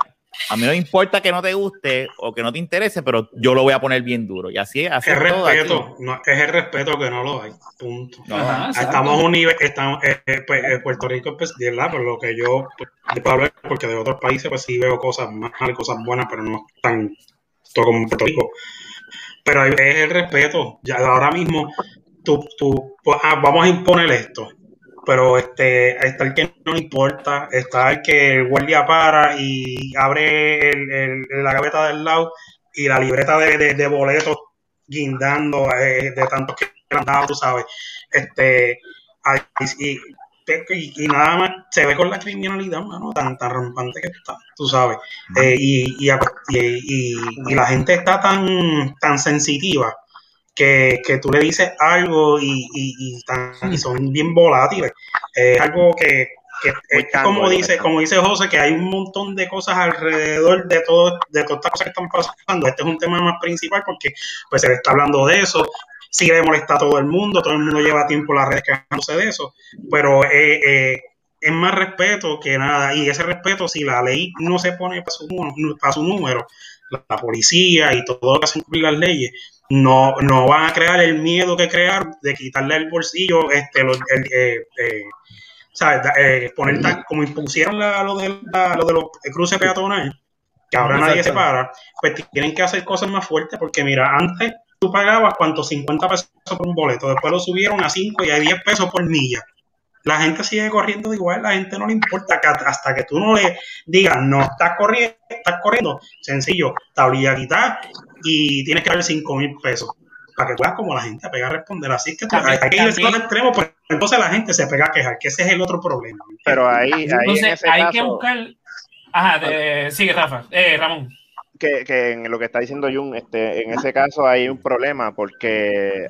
a mí no me importa que no te guste o que no te interese, pero yo lo voy a poner bien duro. Y así, así Es es todo respeto, no, es el respeto que no lo hay. Punto. No, Ajá, exacto. Estamos un nivel, estamos, eh, eh, pues, eh, Puerto Rico, pues, de verdad, por lo que yo pues, yo puedo hablar, porque de otros países, pues sí veo cosas más, cosas buenas, pero no tan todo como en Puerto Rico. Pero es el respeto. Ya ahora mismo, tú, tú, ah, vamos a imponer esto. Pero este, está el que no importa, está el que el guardia para y abre la gaveta del lado y la libreta de, de- boletos guindando eh, de tantos que han dado, tú sabes. Este, y, y- y nada más se ve con la criminalidad, mano, tan, tan rampante que está, tú sabes. Eh, y, y, la gente está tan, tan sensitiva que, que tú le dices algo y, tan- son bien volátiles. Es algo que, que es como dice, como dice José, que hay un montón de cosas alrededor de todo, de todas estas cosas que están pasando. Este es un tema más principal porque pues se le está hablando de eso. Sí le molesta a todo el mundo, todo el mundo lleva tiempo las redes quejándose de eso, pero eh, eh, es más respeto que nada. Y ese respeto, si la ley no se pone para su, para su número, la, la policía y todo lo que hacen cumplir las leyes, no, no van a crear el miedo que crear de quitarle el bolsillo, este, lo- el, eh, eh, ¿sabes? Eh, poner tan- como impusieron la- lo, de, la- lo de los cruces peatonales, que ahora nadie se para, pues tienen que hacer cosas más fuertes porque mira, antes tú pagabas cuánto 50 pesos por un boleto, después lo subieron a 5 y a 10 pesos por milla. La gente sigue corriendo de igual, la gente no le importa que hasta que tú no le digas, no, estás corriendo, estás corriendo, sencillo, tablilla quitar y tienes que darle 5 mil pesos para que puedas como la gente a pegar a responder. Así es que tú- También- hay que ir a también- los extremos, pues entonces la gente se pega a quejar, que ese es el otro problema. Pero ahí, ahí en Entonces ese hay caso, que buscar. Ajá, de- sigue Rafa, eh, Ramón. Que, que en lo que está diciendo Jun, este, en ese caso hay un problema porque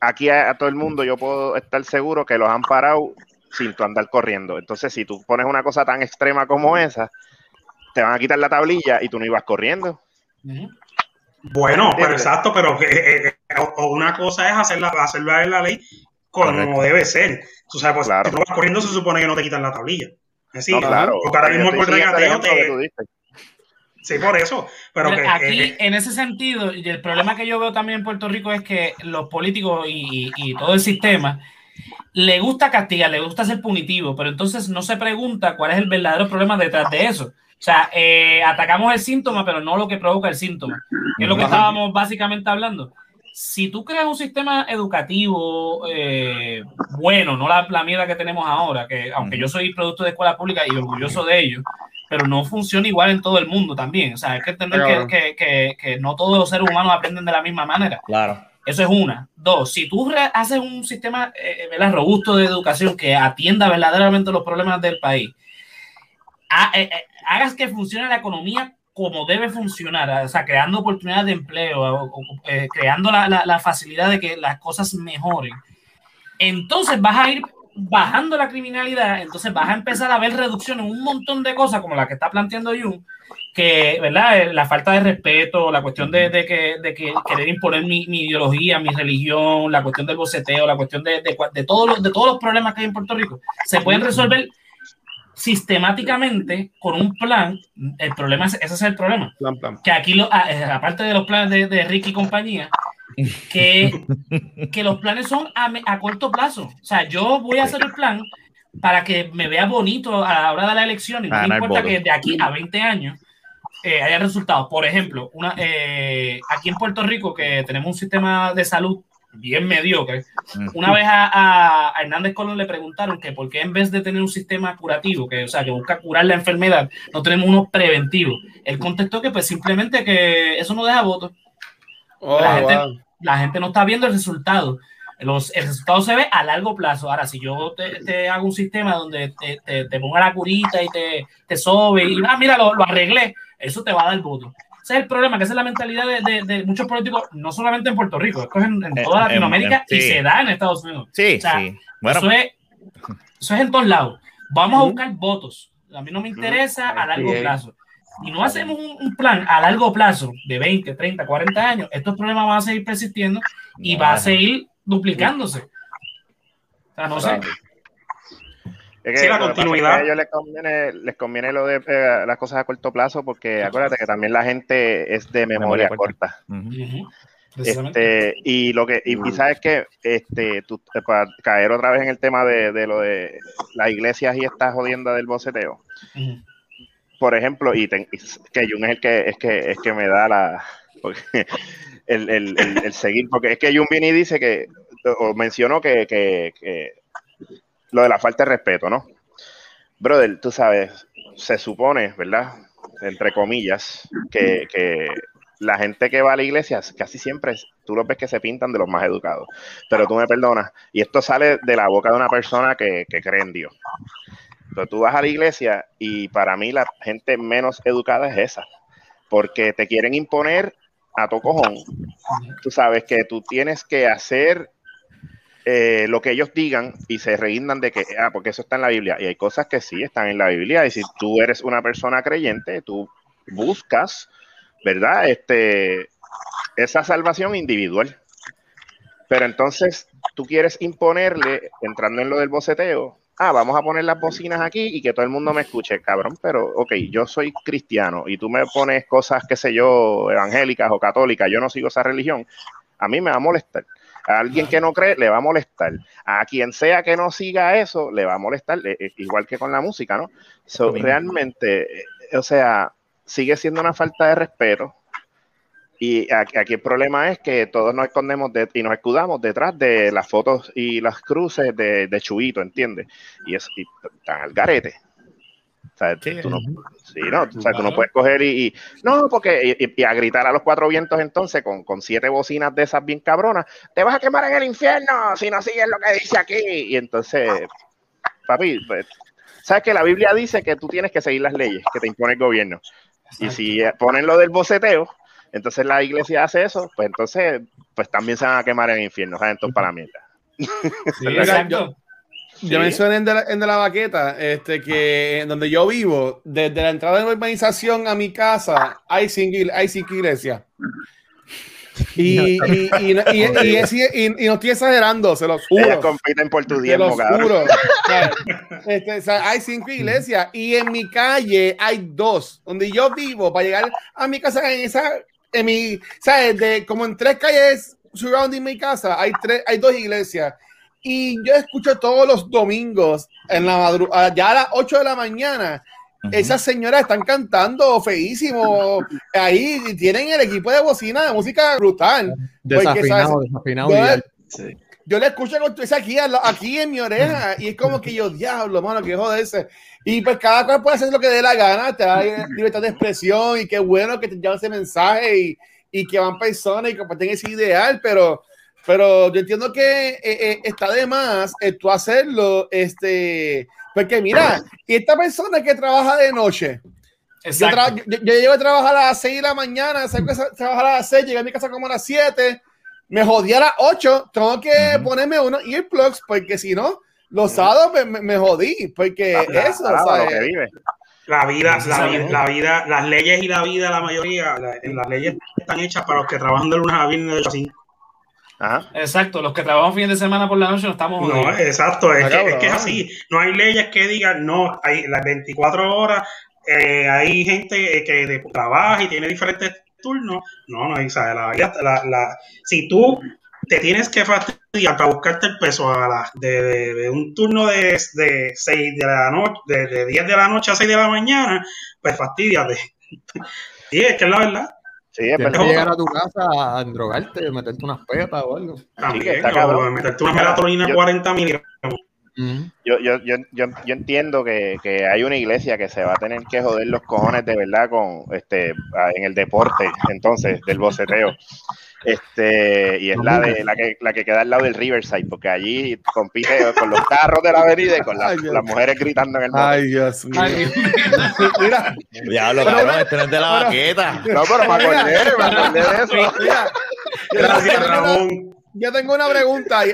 aquí a, a todo el mundo yo puedo estar seguro que los han parado sin tú andar corriendo. Entonces, si tú pones una cosa tan extrema como esa, te van a quitar la tablilla y tú no ibas corriendo. Bueno, pero exacto, pero eh, eh, o- o una cosa es hacerla, hacerla en la ley como Correcto. debe ser. Tú sabes, pues, Claro. si tú vas corriendo se supone que no te quitan la tablilla. Es decir, No, claro. porque ahora mismo por regateo te... Sí, por eso. Pero Mira, que, aquí, eh, en ese sentido, y el problema que yo veo también en Puerto Rico es que los políticos y, y- y todo el sistema le gusta castigar, le gusta ser punitivo, pero entonces no se pregunta cuál es el verdadero problema detrás de eso. O sea, eh, atacamos el síntoma, pero no lo que provoca el síntoma, que es lo que estábamos básicamente hablando. Si tú creas un sistema educativo eh, bueno, no la, la mierda que tenemos ahora, que aunque yo soy producto de escuela pública y orgulloso de ello, pero no funciona igual en todo el mundo también. O sea, hay que entender que, Claro. que, que, que no todos los seres humanos aprenden de la misma manera. Claro. Eso es una. Dos, si tú haces un sistema eh, ¿verdad? robusto de educación que atienda verdaderamente los problemas del país, ha- eh, eh, hagas que funcione la economía como debe funcionar, o sea, creando oportunidades de empleo, o- o, eh, creando la, la- la facilidad de que las cosas mejoren, entonces vas a ir bajando la criminalidad, entonces vas a empezar a ver reducción en un montón de cosas como la que está planteando Jung, que, ¿verdad? Eh, La falta de respeto, la cuestión de, de que, de que querer imponer mi, mi ideología, mi religión, la cuestión del boceteo, la cuestión de, de, todos los, de todos los problemas que hay en Puerto Rico, se pueden resolver sistemáticamente con un plan. El problema es, ese es el problema. Plan, plan. Que aquí, lo, eh, aparte de los planes de, de Ricky y compañía, que, que los planes son a, a corto plazo. O sea, yo voy a hacer el plan para que me vea bonito a la hora de la elección y no me Ganar importa que de aquí a 20 años eh, haya resultados. Por ejemplo, una, eh, aquí en Puerto Rico, que tenemos un sistema de salud bien mediocre, una vez a, a- a Hernández Colón le preguntaron que por qué en vez de tener un sistema curativo, que, o sea, que busca curar la enfermedad, no tenemos uno preventivo. Él contestó que pues simplemente que eso no deja votos. Oh, la, gente, wow. la gente no está viendo el resultado. Los, el resultado se ve a largo plazo. Ahora, si yo te, te hago un sistema donde te, te, te ponga la curita y te, te sobe y ah, mira, lo, lo arreglé, eso te va a dar voto. Ese es el problema, que esa es la mentalidad de, de- de muchos políticos, no solamente en Puerto Rico, esto es en, en Eh, toda Latinoamérica en- y sí. se da en Estados Unidos. Sí, O sea, sí. Bueno, eso, es, eso es en todos lados. Vamos a buscar votos. A mí no me interesa a largo plazo. Si no hacemos un, un plan a largo plazo de 20, 30, 40 años, estos problemas van a seguir persistiendo y va a seguir duplicándose. O sea, no sé. Es que Sí, la es que continuidad. a ellos les conviene, les conviene lo de eh, las cosas a corto plazo porque acuérdate que también la gente es de memoria, Memoria corta. Este, y lo que, y, y sabes que este, tú- para caer otra vez en el tema de, de lo de las iglesias y esta jodienda del boceteo, Ujú. Por ejemplo, y, ten- que Jun es el que es que es que me da la el- el- el seguir, porque es que Jun viene y dice que o mencionó que, que- que lo de la falta de respeto, ¿no? Brother, tú sabes, se supone, ¿verdad? Entre comillas, que, que la gente que va a la iglesia casi siempre tú los ves que se pintan de los más educados. Pero tú me perdonas, y esto sale de la boca de una persona que, que cree en Dios. Tú vas a la iglesia y para mí la gente menos educada es esa, porque te quieren imponer a tu cojón. Tú sabes que tú tienes que hacer eh, lo que ellos digan y se reíndan de que, ah, porque eso está en la Biblia. Y hay cosas que sí están en la Biblia. Y si tú eres una persona creyente, tú buscas, ¿verdad? Este, esa salvación individual. Pero entonces tú quieres imponerle, entrando en lo del boceteo, ah, vamos a poner las bocinas aquí y que todo el mundo me escuche, cabrón, pero ok, yo soy cristiano y tú me pones cosas, qué sé yo, evangélicas o católicas, yo no sigo esa religión, a mí me va a molestar. A alguien que no cree le va a molestar. A quien sea que no siga eso le va a molestar, eh, eh, igual que con la música, ¿no? So, realmente, eh, o sea, sigue siendo una falta de respeto. Y aquí, el problema es que todos nos escondemos de- y nos escudamos detrás de las fotos y las cruces de, de Chubito, ¿entiendes? Y, es, y están al garete. O sea, tú no, sí, no, o sea, tú no puedes coger y, y- no, porque y, y a gritar a los cuatro vientos entonces con, con siete bocinas de esas bien cabronas, te vas a quemar en el infierno si no sigues lo que dice aquí. Y entonces, papi, pues, sabes que la Biblia dice que tú tienes que seguir las leyes que te impone el gobierno. Y si ponen lo del boceteo, entonces la iglesia hace eso, pues entonces, pues también se van a quemar en el infierno, ¿sabes? Entonces para la mierda. Sí, Mira, exacto. Yo mencioné en de, la, en de la baqueta este, que en donde yo vivo, desde la entrada de la urbanización a mi casa, hay cinco, hay cinco iglesias. Y, y, y, no- y, y, es- y- y no estoy exagerando, se los Ellas juro. compiten por tu Te diezmo, los juro. Este, o sea, hay cinco iglesias y en mi calle hay dos. Donde yo vivo, para llegar a mi casa, en esa, en mi, ¿sabes? De, como en tres calles surrounding mi casa, hay, tres, hay dos iglesias. Y yo escucho todos los domingos, en la madrugada, ya a las 8 de la mañana, esas señoras están cantando feísimo ahí tienen el equipo de bocina de música brutal. Desafinado, desafinado. Yo- Vidal. Yo le escucho con tu- aquí, aquí en mi oreja y es como que yo, diablo, mano, que joderse. Y pues cada cual puede hacer lo que dé la gana, te da libertad de expresión y qué bueno que te llevan ese mensaje y, y que van personas y comparten ese ideal, pero, pero yo entiendo que eh, eh, está de más eh, tú hacerlo, este, porque mira, y esta persona que trabaja de noche, yo, yo, yo llego a trabajar a las 6 de la mañana, salgo a trabajar a las 6, llegué a mi casa como a las 7, me jodí a las 8, tengo que ponerme unos earplugs porque si no, los sábados me, me, me jodí, porque eso, Claro, ¿sabes? lo que vive. La vida, la, vida, la vida, las leyes y la vida, la mayoría, la- las leyes están hechas para los que trabajan de lunes a viernes de 8 a 5. Ajá. Exacto, los que trabajan fin de semana por la noche no estamos No, exacto, es, que, es que es así. No hay leyes que digan, no, hay las 24 horas, eh, hay gente que trabaja y tiene diferentes turnos. No, no, o sea, la, la- la- si tú te tienes que fastidiar para buscarte el peso a las de, de- de un turno de, de 6 de la noche, de, de 10 de la noche a 6 de la mañana, pues fastidiate. Sí, es que es la verdad. Sí, es Tienes verdad. que llegar a tu casa a drogarte, meterte unas petas o algo. También, está cabrón. meterte una melatonina Yo- 40 miligramos. Yo, yo, yo, yo, yo entiendo que, que hay una iglesia que se va a tener que joder los cojones de verdad con este en el deporte, entonces, del boceteo. Este, y es la de la que, la que queda al lado del Riverside, porque allí compite con los carros de la avenida y con las, las mujeres gritando en el motor. Ay, Dios mío. Ay, Mira, Diablo, Pero cabrón, este no es de la pero- baqueta. No, pero me acordé, me acordé de eso. mira, Gracias, Ramón. Yo tengo una pregunta y,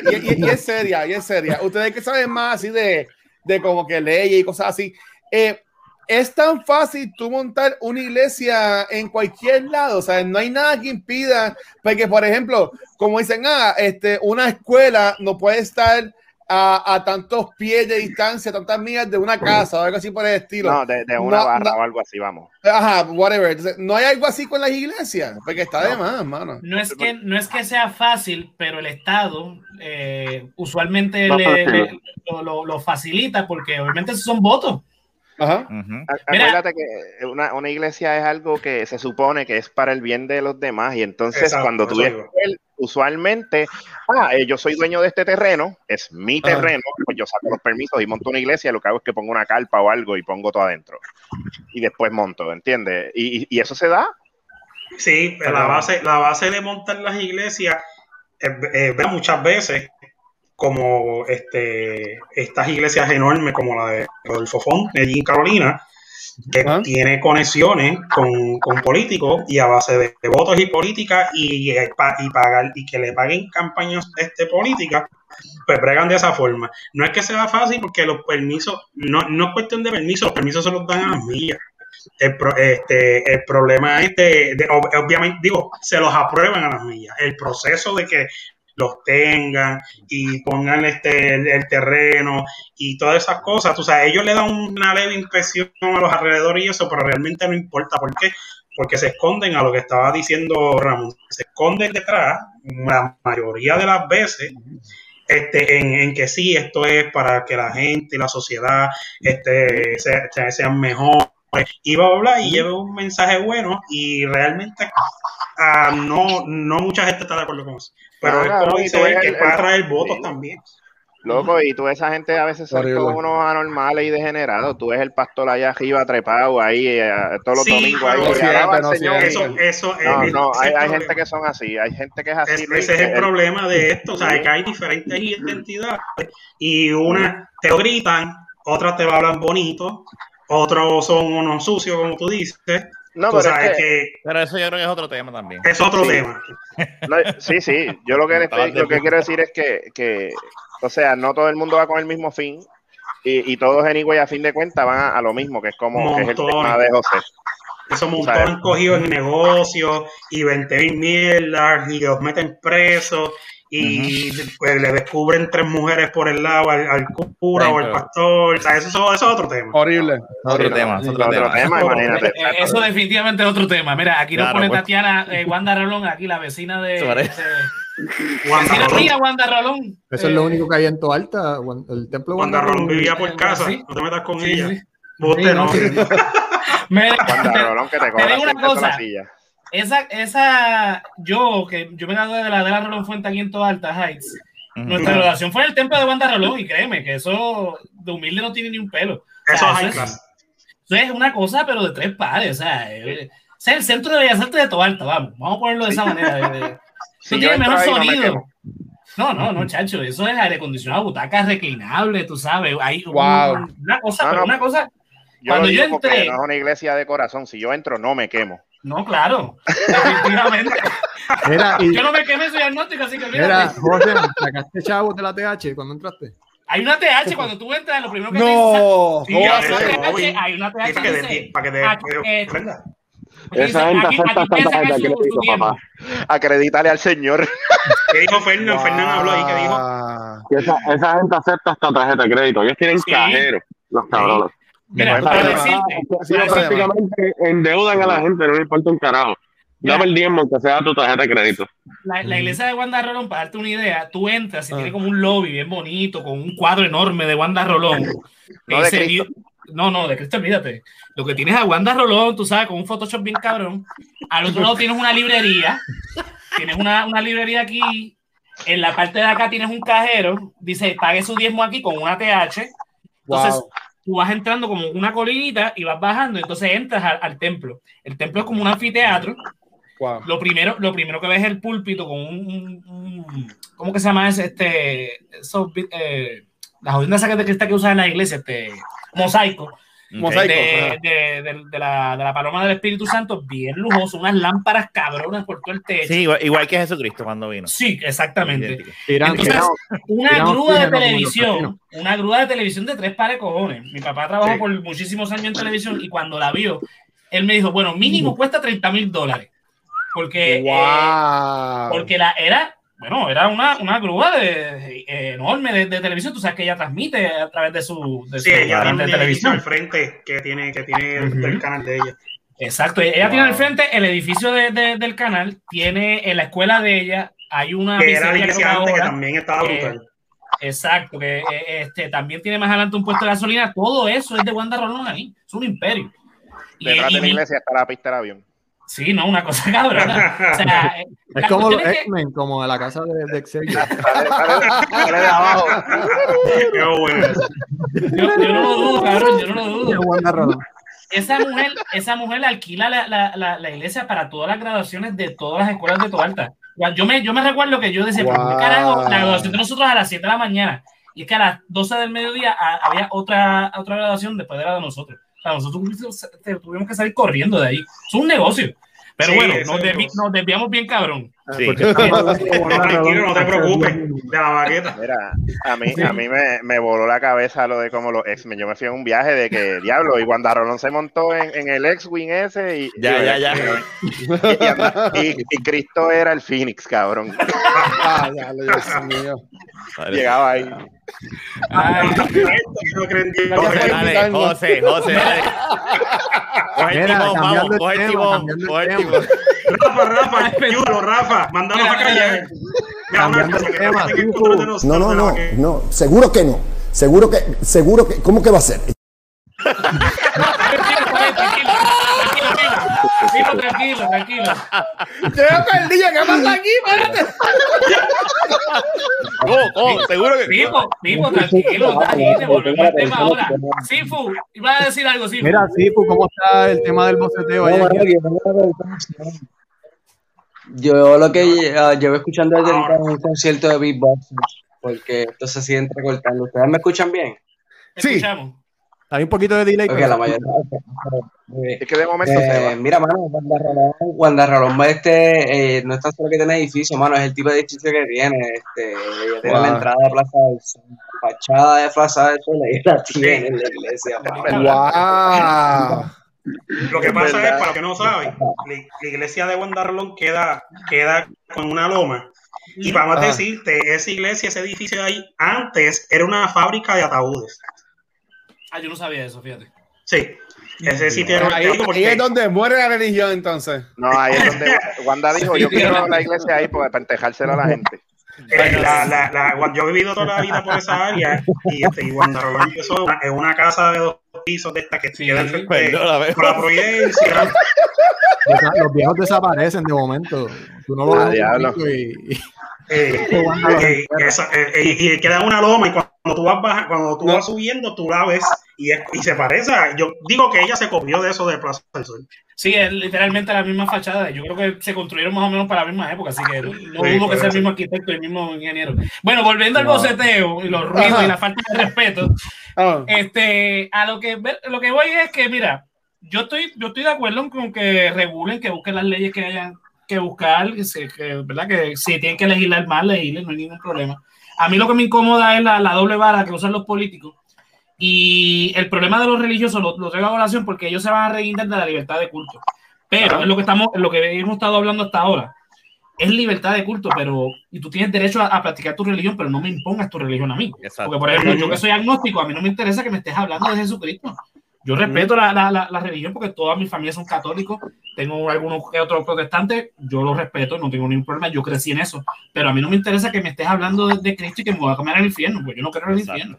es seria, y es seria. Ustedes que saben más así de, de como que leyes y cosas así. eh, es tan fácil tú montar una iglesia en cualquier lado, o sea, no hay nada que impida, porque por ejemplo, como dicen, ah, este, una escuela no puede estar a, a tantos pies de distancia, tantas millas de una casa o algo así por el estilo. No, de, de una No, barra no. o algo así, vamos. Ajá, whatever. Entonces, no hay algo así con las iglesias, porque está de más, mano. No es que no es que sea fácil, pero el Estado eh, usualmente No, le- pero le- lo, lo- lo facilita porque obviamente son votos. Ajá. Acuérdate que una, una iglesia es algo que se supone que es para el bien de los demás y entonces Exacto, cuando tú ves usualmente, ah, eh, yo soy dueño de este terreno, es mi Ajá. terreno, pues yo saco los permisos y monto una iglesia, lo que hago es que pongo una carpa o algo y pongo todo adentro y después monto, ¿entiendes? Y, y- y eso se da. Sí, la base, la base de montar las iglesias, eh, eh, muchas veces como este, estas iglesias enormes como la de Rodolfo Font, allí en Carolina, que Ah. tiene conexiones con, con políticos y a base de, de votos y política y, eh, pa- y pagar y que le paguen campañas este, políticas, pues bregan de esa forma. No es que sea fácil porque los permisos, no, no es cuestión de permisos, los permisos se los dan a las millas. El, pro- este, el problema es de, de- ob- obviamente, digo, se los aprueban a las millas. El proceso de que los tengan y pongan este el, terreno y todas esas cosas. Tú sabes, ellos le dan una leve impresión a los alrededores y eso, pero realmente no importa. ¿Por qué? Porque se esconden a lo que estaba diciendo Ramón. Se esconden detrás, la mayoría de las veces, este, en, en que sí, esto es para que la gente y la sociedad este, se- se- sean mejores y bla, bla, y lleve un mensaje bueno y realmente ah, no, no mucha gente está de acuerdo con eso. Pero es claro, como y dice tú él, ves que el- traer votos sí. también. Loco, y tú ves esa gente a veces son como unos anormales y degenerados. Tú ves el pastor allá arriba trepado ahí eh, todos los Sí, domingos ahí. siempre, no Señor. Eso, eso No, es, no, hay, hay gente que son así, hay gente que es así. Es- ese es el problema de esto, o sea, que hay diferentes identidades y una te gritan, otras te hablan bonito, otros son unos sucios, como tú dices. No, pero sabes es que, que Pero eso yo creo que es otro tema también. es otro Sí. tema. no, sí, sí, yo lo que, estoy- lo que quiero decir es que, que, o sea, no todo el mundo va con el mismo fin y, y todos anyway, a fin de cuentas van a, a lo mismo, que es como que es el tema de José. Esos montones cogidos en negocios y 20 mil mierdas y los meten presos y pues, le descubren tres mujeres por el lado al, al cura o al pastor. O sea, eso, eso es otro tema. Horrible. Otro tema, otro otro tema. tema, imagínate. Eh, eh, Eso definitivamente es otro tema. Mira, aquí nos pone pues. Tatiana eh, Wanda Rolón, aquí la vecina de. Wanda Rolón. mía, Wanda Rolón. Eso es Eh, lo único que hay en Toalta, el templo de Wanda Rolón vivía por eh, casa, sí. no te metas con Sí, ella. sí. Bote Sí, no. Mira, te- Rolón que te te digo una 100 pesos la cosa. silla. Esa, esa, yo, que yo me gradué de la de la Rolón Fuente aquí en Toalta Heights. Ujú. Nuestra graduación fue en el templo de Wanda Rolón, y créeme que eso de humilde no tiene ni un pelo. O Eso sea, es high eso class. Eso es una cosa, pero de tres pares. O sea, eh, es el centro de Bellas Artes de Toalta, vamos. Vamos a ponerlo de esa manera. eh, eh. Si Eso yo tiene entro mejor ahí, no me sonido. No, no, no, chacho. Eso es aire acondicionado, butacas reclinables, tú sabes. Hay Wow. una cosa, No, pero no. una cosa. Yo Cuando yo entré- no es una iglesia de corazón. Si yo entro, no me quemo. No, claro. Definitivamente. Y, Yo no me quemé, soy agnóstico, así que mira. José, sacaste chavos de la TH cuando entraste. Hay una TH cuando tú entras, lo primero que te No. dice. no Sí, va a hay una. TH, hay una TH Sí, para que te- para que te eh, Esa gente puedes tanta gente que su dijo, papá. Acredítale al Señor. ¿Qué dijo Fernán? Fernán habló ahí, ¿qué dijo? Esa, esa gente acepta hasta tarjeta de crédito. Ellos tienen Sí. cajero, los cabrones. Mira, para decirte, para prácticamente endeudan a la gente, no le importa un carajo. Dame el diezmo que sea tu tarjeta de crédito. la, la iglesia de Wanda Rolón, para darte una idea, tú entras y Ah. tiene como un lobby bien bonito, con un cuadro enorme de Wanda Rolón. No de. No, no, de Cristo, olvídate. Lo que tienes a Wanda Rolón, tú sabes, con un Photoshop bien cabrón. Al otro lado tienes una librería. Tienes una, una librería aquí. En la parte de acá tienes un cajero. Dice, pague su diezmo aquí con una TH. Entonces, Wow. Tú vas entrando como una colinita y vas bajando. Entonces entras al, al templo. El templo es como un anfiteatro. Wow. Lo primero, lo primero que ves es el púlpito con un, un- un- ¿cómo que se llama ese? Este, esos, eh, de cristal que usan en la iglesia, este, mosaico. Mosaico. de, de, de- de la, de la paloma del Espíritu Santo, bien lujoso, unas lámparas cabronas por todo el techo. Sí, igual, igual que Jesucristo cuando vino. Sí, exactamente. Entonces, Una grúa de televisión, una grúa de televisión de tres pares de cojones. Mi papá trabajó Sí. por muchísimos años en televisión y cuando la vio, él me dijo, bueno, mínimo cuesta 30 mil dólares. Porque, eh, porque la era, bueno, era una, una grúa de, eh, enorme de, de televisión. Tú sabes que ella transmite a través de su, de Sí, su ella canal tiene de televisión. al frente que tiene, que tiene el, Ujú. el canal de ella. Exacto, ella tiene al frente el edificio de- de- del canal, tiene en la escuela de ella, hay una Que era creo que iglesia antes, que ahora. también estaba Eh, brutal. Exacto, que eh, este, también tiene más adelante un puesto de gasolina. Todo eso es de Wanda Rolón ahí. Es un imperio. Detrás y- de la iglesia está la pista del avión. Sí, no, una cosa cabrona. O sea, eh, es la como los X-Men, como a la casa de, de Xavier. Sale, sale- sale de abajo. Qué bueno. yo, yo no lo dudo, cabrón, yo no lo dudo. Wanda Rolón. Esa mujer, esa mujer alquila la, la, la, la iglesia para todas las graduaciones de todas las escuelas de Toalta. Yo me, yo me recuerdo que yo decía, ¿por qué Wow. carajo? La graduación de nosotros a las 7 de la mañana. Y es que a las 12 del mediodía a- había otra, otra graduación después de la de nosotros. O sea, nosotros tuvimos que salir corriendo de ahí. Es un negocio. Pero Sí, bueno, nos, desviamos bien cabrón. Sí. Tranquilo, no te preocupes de la baqueta. Mira, a mí, a mí me, me voló la cabeza lo de como los X-Men. Yo me fui en un viaje de que, diablo, y Wanda Rolón se montó en, en el X-Wing ese y, Ya, y- ya, ya. y, anda- y- y Cristo era el Phoenix, cabrón. Ah, ya, Dios mío. Llegaba ahí. Ay, No creen que- Dale, José, José, dale. Coge el Mira, timón, cambiando vamos, el coge el tema, timón, cambiando el coge el tema. timón. Rafa, Rafa, ayúdalo, Rafa, mándanos Mira, a callar. No, no, no, no, seguro que no. Seguro que, seguro que, ¿cómo que va a ser? tranquilo, tranquilo, tranquilo, perdí, ¿qué pasa aquí? Espérate. ¿Cómo, cómo? Seguro que Pipo, Pipo, tranquilo, tranquilo, volvemos al tema ahora. Sifu, iba a decir algo, Sifu. Mira, Sifu, ¿cómo está el tema del boceteo? No, que yo lo que ah, llevo escuchando desde ahorita es un concierto de beatbox porque esto se sigue entrecortando. ¿Ustedes me escuchan bien? Te escuchamos. Hay un poquito de delay. Ok, pero- la mayoría. Es que de momento se va. eh, mira, mano, Wanda Rolón, Wanda Rolón, este, eh, no es tan solo que tiene edificio, mano, es el tipo de edificio que tiene. Este, ella tiene Wow. la entrada de Plaza del Sol, la fachada de Plaza del Sol, ella la tiene en la iglesia. mano. Wow. Lo que pasa es, para los que no saben, la, iglesia de Guandarrolón queda, queda con una loma. Y vamos a Ajá. decirte, esa iglesia, ese edificio de ahí, antes era una fábrica de ataúdes. Ah, yo no sabía eso, fíjate. Sí, ese sitio era Ahí, digo ahí porque- es donde muere la religión, entonces. No, ahí es donde Wanda dijo, yo quiero la iglesia ahí porque para entejársela a la gente. Eh, la, la, la- yo he vivido toda la vida por esa área y, este, y Guandarrolón empezó una- en una casa de dos pisos de esta que Sí, queda frente Perdóname. por la Providencia. Los viejos desaparecen de momento. Tú no lo Ah, ves diablo. y, y- Eh, eh, esa- eh, y queda una loma y cuando tú vas baja- cuando tú No. vas subiendo tú la ves y, es- y se parece a, yo digo que ella se copió de eso de Plaza del Sol Sí, es literalmente la misma fachada. Yo creo que se construyeron más o menos para la misma época, así que no Sí, dudo que puede sea el mismo arquitecto y el mismo ingeniero. Bueno, volviendo al No. boceteo y los ruidos Ajá. y la falta de respeto, Ah, este, a lo que lo que voy es que, mira, yo estoy, yo estoy de acuerdo con que regulen, que busquen las leyes que hayan que buscar, que, se- que, ¿verdad? Que si tienen que legislar más, legislen, no hay ningún problema. A mí lo que me incomoda es la, la doble vara que usan los políticos. Y el problema de los religiosos lo, lo traigo a colación porque ellos se van a reguindar de la libertad de culto. Pero es lo que estamos, es lo que hemos estado hablando hasta ahora. Es libertad de culto, pero y tú tienes derecho a, a practicar tu religión, pero no me impongas tu religión a mí. Exacto. Porque, por ejemplo, yo que soy agnóstico, a mí no me interesa que me estés hablando de Jesucristo. Yo respeto la, la, la, la religión porque toda mi familia son católicos. Tengo algunos que otros protestantes, yo los respeto, no tengo ningún problema. Yo crecí en eso. Pero a mí no me interesa que me estés hablando de, de Cristo y que me voy a comer en el infierno, porque yo no creo en el Exacto. infierno.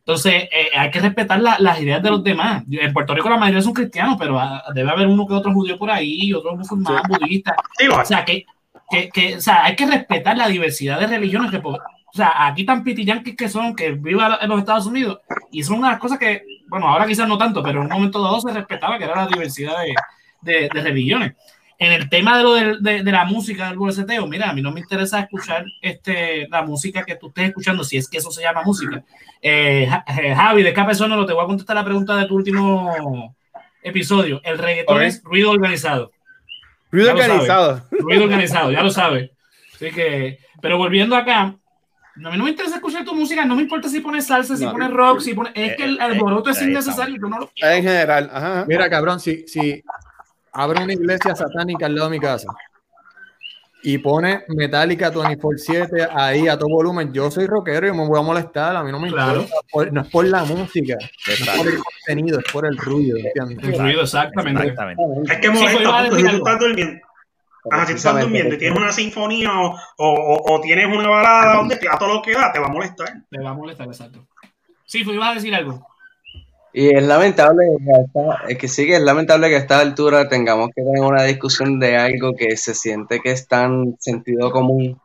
Entonces, eh, hay que respetar la- las ideas de los demás. En Puerto Rico la mayoría son cristianos, pero ah, debe haber uno que otro judío por ahí, otro musulmán, budista. Sí, O sea, que, que, que, o sea, hay que respetar la diversidad de religiones. Que, o sea, aquí tan pitiyanquis que son, que vivan en los Estados Unidos, y son unas cosas que, bueno, ahora quizás no tanto, pero en un momento dado se respetaba que era la diversidad de, de, de religiones. En el tema de lo de, de la música del bolseteo, mira, a mí no me interesa escuchar este, la música que tú estés escuchando, si es que eso se llama música. Eh, eh, Javi, de Escape Sonoro, te voy a contestar la pregunta de tu último episodio. El reggaetón es ruido organizado ruido Ya organizado. ruido organizado, ya lo sabes. Así que, pero volviendo acá, a mí no me interesa escuchar tu música, no me importa si pones salsa, si No. pones rock, si pones. Es que el Eh, eh, alboroto es ahí innecesario, yo no lo quiero. En general. Ajá. Mira, cabrón, si, si abre una iglesia satánica al lado de mi casa y pone Metallica 24-7 ahí a todo volumen, yo soy rockero y me voy a molestar, a mí no me Claro. importa, no es por la música, no es por el contenido, es por el ruido, ¿entiendes? El ruido, exactamente. Exactamente. es que Sí, pues, durmiendo Ajá, si tú estás durmiendo y tienes una sinfonía o, o, o- o tienes una balada donde a todo lo que da te va a molestar Te va a molestar, exacto. Sí, pues ibas a decir algo. Y es lamentable que a esta- es que sí que es lamentable que a esta altura tengamos que tener una discusión de algo que se siente que es tan sentido común.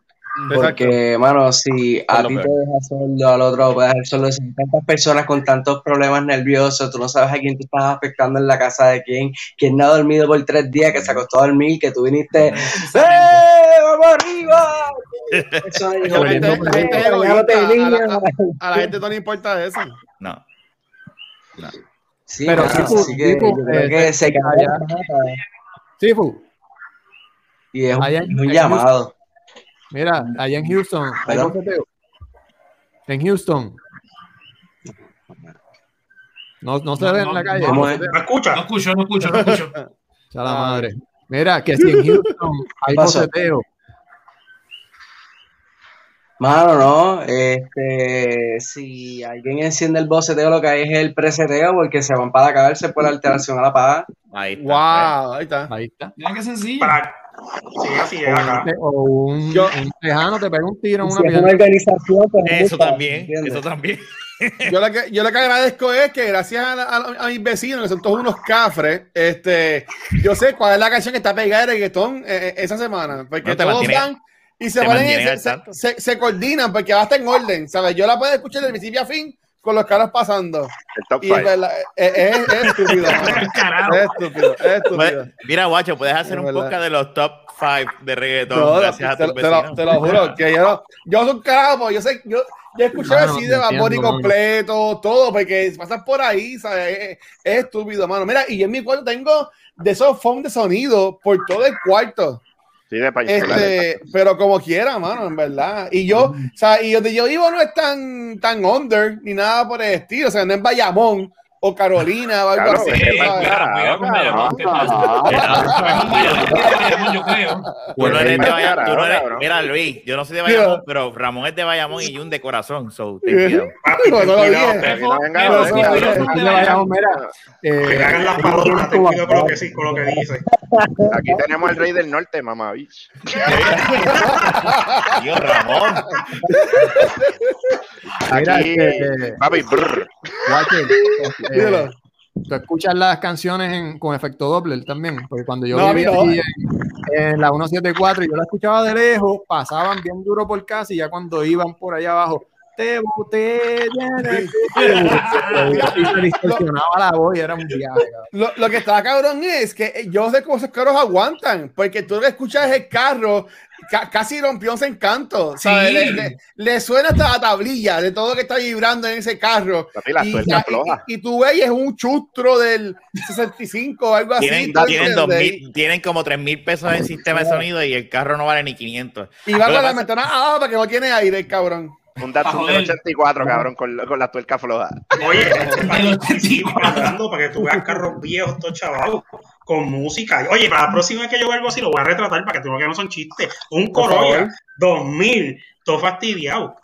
Porque, mano, si a ti te peor. deja sordo, al otro lo puede dejar sordo, si hay tantas personas con tantos problemas nerviosos, tú no sabes a quién tú estás afectando en la casa de quién, quién no ha dormido por tres días, que se acostó a dormir, que tú viniste, ¡eh! ¡Vamos arriba! A, la, gente no le importa eso. No. Sí, Pero mano, tipo- así que yo creo eh, que se allá- cae la mata Sí, fu. y es un, Allá llamado. Mira, allá en Houston, boceteo. En Houston. No, no se No, ve en la calle. ¿Cómo no escucha? No escucho, no escucho, no escucho. Sea la madre. Mira, que si en Houston hay boceteo. Mano, no, este, si alguien enciende el boceteo, lo que hay es el preseteo porque se van para la cárcel por la alteración a la paz. Ahí está. Wow, ahí está. Ahí está. Mira qué sencillo. Para... Sí, así es acá. O un, Yo- un tejano te pega un tiro en Si una es una organización, pues, Eso también, eso también. Yo lo, que, yo lo que agradezco es que gracias a, a- a mis vecinos, que son todos unos cafres, este, yo sé cuál es la canción que está pegada de reggaetón eh, eh, esa semana. Porque No, te todos mantiene- van y se se, se- se coordinan porque va a estar en orden, ¿sabes? Yo la puedo escuchar de principio a fin con los caras pasando. El top Y es, 5. verdad, es, es- es estúpido. Es estúpido, es estúpido. Puedes- Mira, guacho, puedes hacer un podcast de los top 5 de reggaetón No, gracias a te, tus te lo, te lo juro, que yo, no- yo soy un carajo, yo sé, yo, yo escuché Mano, así de mano. completo, todo, porque pasas por ahí, ¿sabes? Es, es estúpido, mano. Mira, y en mi cuarto tengo de esos foams de sonido por todo el cuarto. Sí, de país. Este, pero como quiera, mano, en verdad. Y yo, o sea, y donde yo vivo no es tan, tan under ni nada por el estilo, o sea, no es Bayamón o Carolina o algo Claro, así. Mira, Luis, yo no soy de. Bayamón, pero Ramón es de Bayamón y Jun de corazón. So. Papi, Aquí hagan las con lo que sí, con lo que dice. Tenemos al rey del norte, mamá. Dios, Ramón. Aquí, este, papi, brr. Eh, tú escuchas las canciones en- con efecto Doppler también, porque cuando yo No, vivía no. aquí en, en la 174 y yo la escuchaba de lejos, pasaban bien duro por casa y ya cuando iban por allá abajo, te boté, y se distorsionaba la voz y era un viaje. Lo, lo que está cabrón es que yo sé cómo esos carros aguantan, porque tú que escuchas el carro, ca- casi rompió ese encanto. ¿sabes? Sí. Le, le- le suena hasta la tablilla de todo lo que está vibrando en ese carro. Papi, la y, ya- floja. y, y tú ves es un chustro del 65 o algo así. Tienen, ¿tú tienen, entiendes? 2000 tienen como 3 mil pesos en sistema de sonido y el carro no vale ni 500. Y va con la ventana ah, para que no tiene aire, el cabrón. Un Datsun joder. del 84, cabrón, con, con la tuerca floja. Oye, para para que tú veas carros viejos, todos chavados, con música. Oye, para la próxima vez que yo vea algo así, lo voy a retratar para que tú no que no son chistes. Un Corolla favor. 2000, todo fastidiado.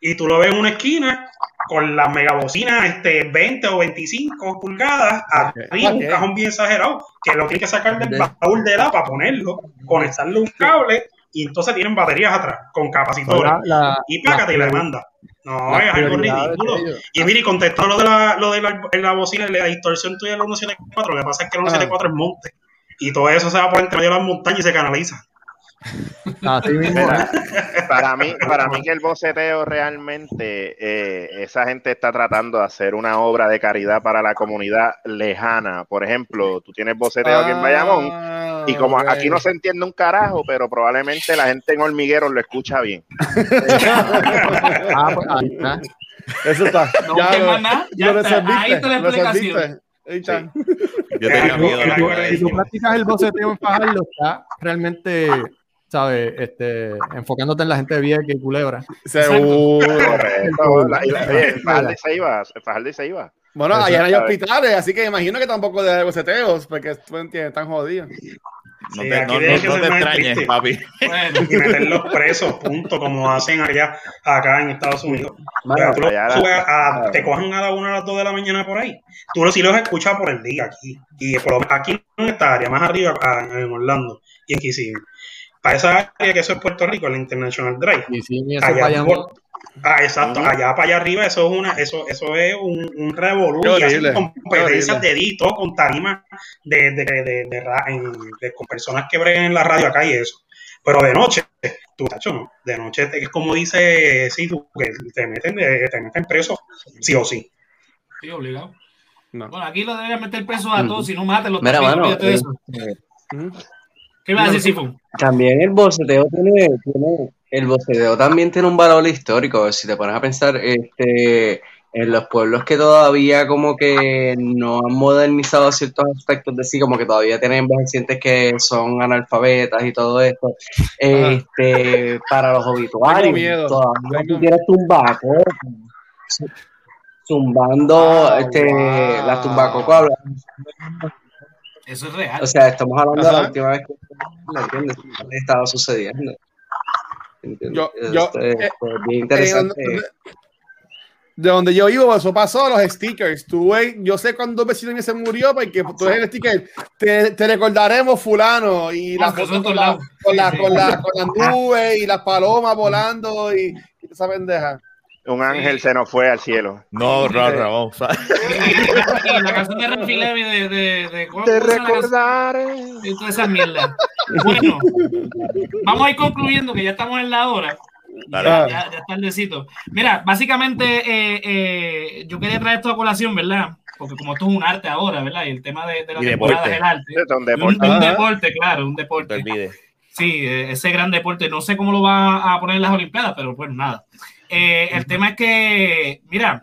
Y tú lo ves en una esquina con las megabocinas este, 20 o 25 pulgadas, arriba, Ok. un cajón bien exagerado, que lo tienes que sacar del baúl de la para ponerlo, conectarle un cable, y entonces tienen baterías atrás, con capacitores. La- la- y págate y la- le manda. No, es algo ridículo. Y mire, contestó lo de la, lo de la, en la bocina, la distorsión tuya del 174. Lo que pasa es que el 174 es monte. Y todo eso se va por entre medio de las montañas y se canaliza. Así mismo. Mira, para mí, para mí que el boceteo realmente, eh, esa gente está tratando de hacer una obra de caridad para la comunidad lejana. Por ejemplo, tú tienes boceteo aquí en Bayamón Ah, y como ok. aquí no se entiende un carajo, pero probablemente la gente en hormigueros lo escucha bien. Ah, pues, ahí está. Eso está. No, ya nada, ya lo está. Ahí la explicación. Yo tenía Eh, miedo Si tú practicas el boceteo en Fajardo, está realmente, ¿sabes? Este, enfocándote en la gente vieja y culebra. Seguro. El Fajardo se iba, el Fajardo se iba. Bueno, allá no hay hospitales, así que imagino que tampoco de boceteos, porque tú entiendes, están jodidos. No Sí, te, no, no- no te extrañes, estricto. papi. Bueno, Y meterlos presos, punto, como hacen allá, acá en Estados Unidos. Tú allá- subes a- te cojan a la 1 a las 2 de la mañana por ahí. Tú los, sí los escuchas por el día aquí. Y por lo- aquí en esta área, más arriba, en Orlando y en Kissimmee. Para esa área que eso es Puerto Rico, el International Drive. Y allá por- ah, exacto, allá para allá arriba eso es una, eso, eso es un, un revolú y hacen competencias de dito con tarimas de, de, de, de- de ra- en- de- con personas que breguen en la radio acá y eso. Pero de noche, tú, tacho, no. De noche es como dice sí, tú, que te meten, de- te meten preso, sí o sí. sí, obligado. No. Bueno, aquí lo deberían meter preso a todos, si no mátenlos. Mira, también, mano, eso. ¿Qué iba a decir, Sifu? También el boceteo tiene, tiene- el boceteo también tiene un valor histórico. Si te pones a pensar, este, en los pueblos que todavía como que no han modernizado ciertos aspectos de sí, como que todavía tienen envejecientes que son analfabetas y todo esto, este, para los obituarios, todavía tú tienes tumbaco, zumbando Ah, este, las tumbacocos Eso es real. o sea, estamos hablando de la última vez que ¿me entiendes? estaba sucediendo. ¿Entiendes? Yo- yo- Esto es, eh, pues, bien Eh, interesante. de donde yo vivo, eso pasó, los stickers. Tú ves, yo sé cuando un vecino se murió, porque tú ves el sticker, te, te recordaremos fulano, y Ah, son con, la, con, la, con, la, con las nubes y las palomas volando y, y esa pendeja. Un ángel se nos fue al cielo. No, no, Ramón. Y la canción de Rafi Levy de, de, de ¿cómo- Te recordaré. Y toda esa mierda. Bueno, vamos a ir concluyendo que ya estamos en la hora. Dale. Ya, ya, ya es tardecito. Mira, básicamente eh, eh, yo quería traer esto a colación, ¿verdad? Porque como esto es un arte ahora, ¿verdad? Y el tema de, de la Y temporada deporte. es el arte. Es un Un, deporte. un Ajá. deporte, claro, un No te deporte. olvides. Sí, eh, ese gran deporte. No sé cómo lo va a poner en las Olimpiadas, pero pues nada. Eh, el tema es que, mira,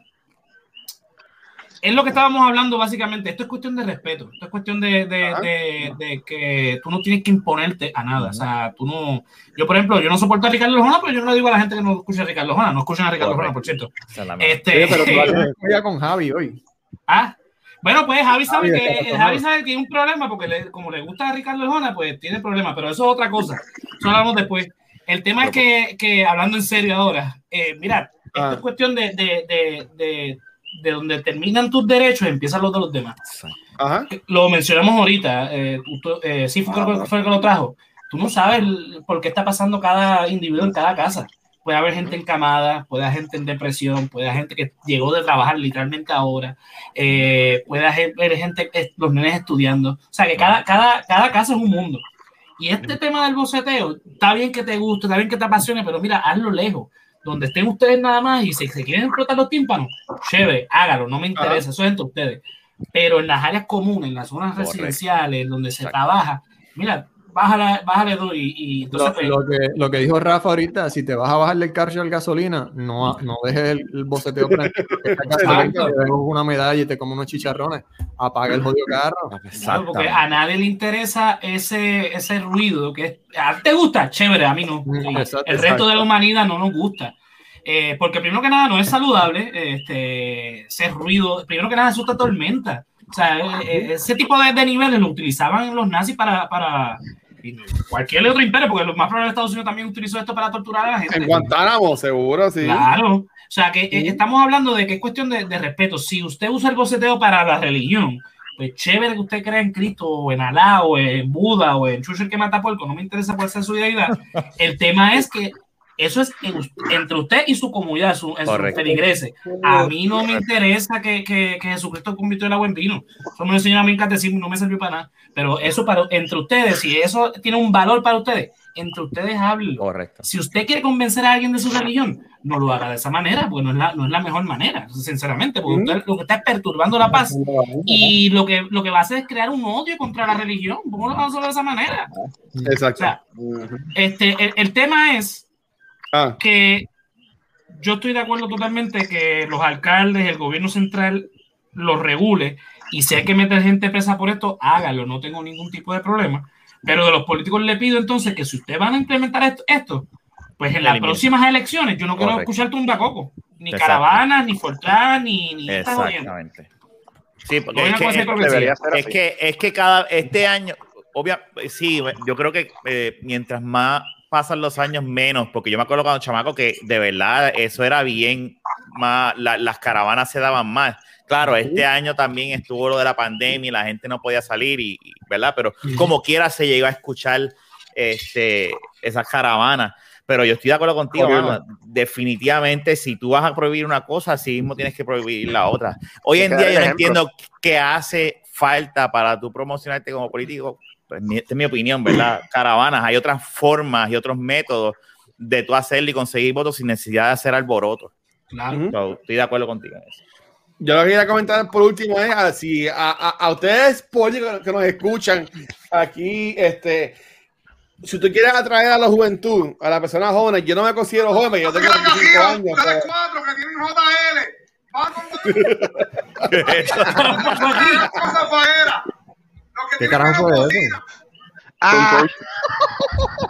es lo que estábamos hablando básicamente. Esto es cuestión de respeto. Esto es cuestión de, de- Ajá. de- de que tú no tienes que imponerte a nada. O sea, tú no. Yo, por ejemplo, yo no soporto a Ricardo Jona, pero yo no le digo a la gente que no escucha a Ricardo Jona. No escuchan a Ricardo Jona, por cierto. Este, Oye, pero tú con Javi hoy. Ah, bueno, pues Javi sabe Javi, que eh, Javi sabe que tiene un problema porque le- como le gusta a Ricardo Jona, pues tiene problemas, pero eso es otra cosa. Eso hablamos después. El tema es que, que hablando en serio ahora, eh, mira, Ah. es cuestión de, de, de, de, de donde terminan tus derechos, empiezan los de los demás. Ajá. Lo mencionamos ahorita, eh, tú- eh, sí fue, el que lo trajo. Tú no sabes por qué está pasando cada individuo en cada casa. Puede haber gente encamada, puede haber gente en depresión, puede haber gente que llegó de trabajar literalmente ahora, eh, puede haber gente, eh, los nenes estudiando. O sea, que cada, cada, cada casa es un mundo. Y este tema del boceteo, está bien que te guste, está bien que te apasione, pero mira, hazlo lejos. Donde estén ustedes nada más y se, se quieren explotar los tímpanos, chévere, hágalo, no me interesa, eso es entre ustedes. Pero en las áreas comunes, en las zonas Correcto. residenciales, donde se Exacto. trabaja, mira, bájale, bájale dos y, y entonces Lo, lo que, lo que dijo Rafa ahorita, si te vas a bajarle el carro al gasolina, no, no dejes el, el boceteo prendido. Exacto. te una medalla y te come unos chicharrones. Apaga el jodido carro. Claro, porque a nadie le interesa ese, ese ruido que a te gusta, chévere, a mí no. Mm, exacto, el resto de la humanidad no nos gusta. Eh, porque primero que nada no es saludable este, ese ruido, primero que nada es una tormenta. O sea, eh, eh, ese tipo de, de niveles lo utilizaban los nazis para, para cualquier otro imperio, porque lo más probable Estados Unidos también utilizó esto para torturar a la gente. En Guantánamo, seguro, sí. Claro. O sea, que eh, estamos hablando de que es cuestión de, de respeto. Si usted usa el boceteo para la religión, pues chévere que usted crea en Cristo, o en Alá, o en Buda, o en Chucho el que mata puerco, no me interesa cuál sea su deidad. El tema es que eso es entre usted y su comunidad, su, en sus Correcto. feligreses. A mí no me interesa que, que, que Jesucristo convirtió el agua en vino. Eso me enseñó a mí en catecismo, no me sirvió para nada. Pero eso para entre ustedes, si eso tiene un valor para ustedes, entre ustedes hablen. Correcto. Si usted quiere convencer a alguien de su religión, no lo haga de esa manera, porque no es la, no es la mejor manera, sinceramente, porque usted lo que está es perturbando la paz y lo que, lo que va a hacer es crear un odio contra la religión. ¿Cómo lo vamos a hacer de esa manera? O Exacto. sea, este, el, el tema es Ah, que yo estoy de acuerdo totalmente que los alcaldes, el gobierno central lo regule y si hay que meter gente presa por esto, hágalo, no tengo ningún tipo de problema. Pero de los políticos le pido entonces que si ustedes van a implementar esto, esto pues en las próximas elecciones yo no quiero Correcto. escuchar tumbacoco, ni caravanas, ni Fortran, ni, ni. Exactamente. Sí, porque es que, es así. que, es que cada, este año, obvia, sí, yo creo que eh, mientras más pasan los años, menos, porque yo me acuerdo cuando chamaco que de verdad eso era bien, más, la- las caravanas se daban más. Claro, este año también estuvo lo de la pandemia y la gente no podía salir, y, y- ¿verdad? Pero como quiera se llegó a escuchar este, esas caravanas. Pero yo estoy de acuerdo contigo, mano. Definitivamente, si tú vas a prohibir una cosa, así mismo tienes que prohibir la otra. Hoy en día yo no ejemplo. entiendo qué hace falta para tú promocionarte como político. Pues, mi- esta es mi opinión, ¿verdad? Caravanas, hay otras formas y otros métodos de tú hacerlo y conseguir votos sin necesidad de hacer alboroto. Claro. So, estoy de acuerdo contigo en eso. Yo lo que quería comentar por último es a, si a, a- a ustedes políticos que nos escuchan aquí, este, si tú quieres atraer a la juventud, a las personas jóvenes, yo no me considero joven, yo tengo 25 años. pero- cuatro que tienen JL. ¿Qué carajo fue eso? Ah,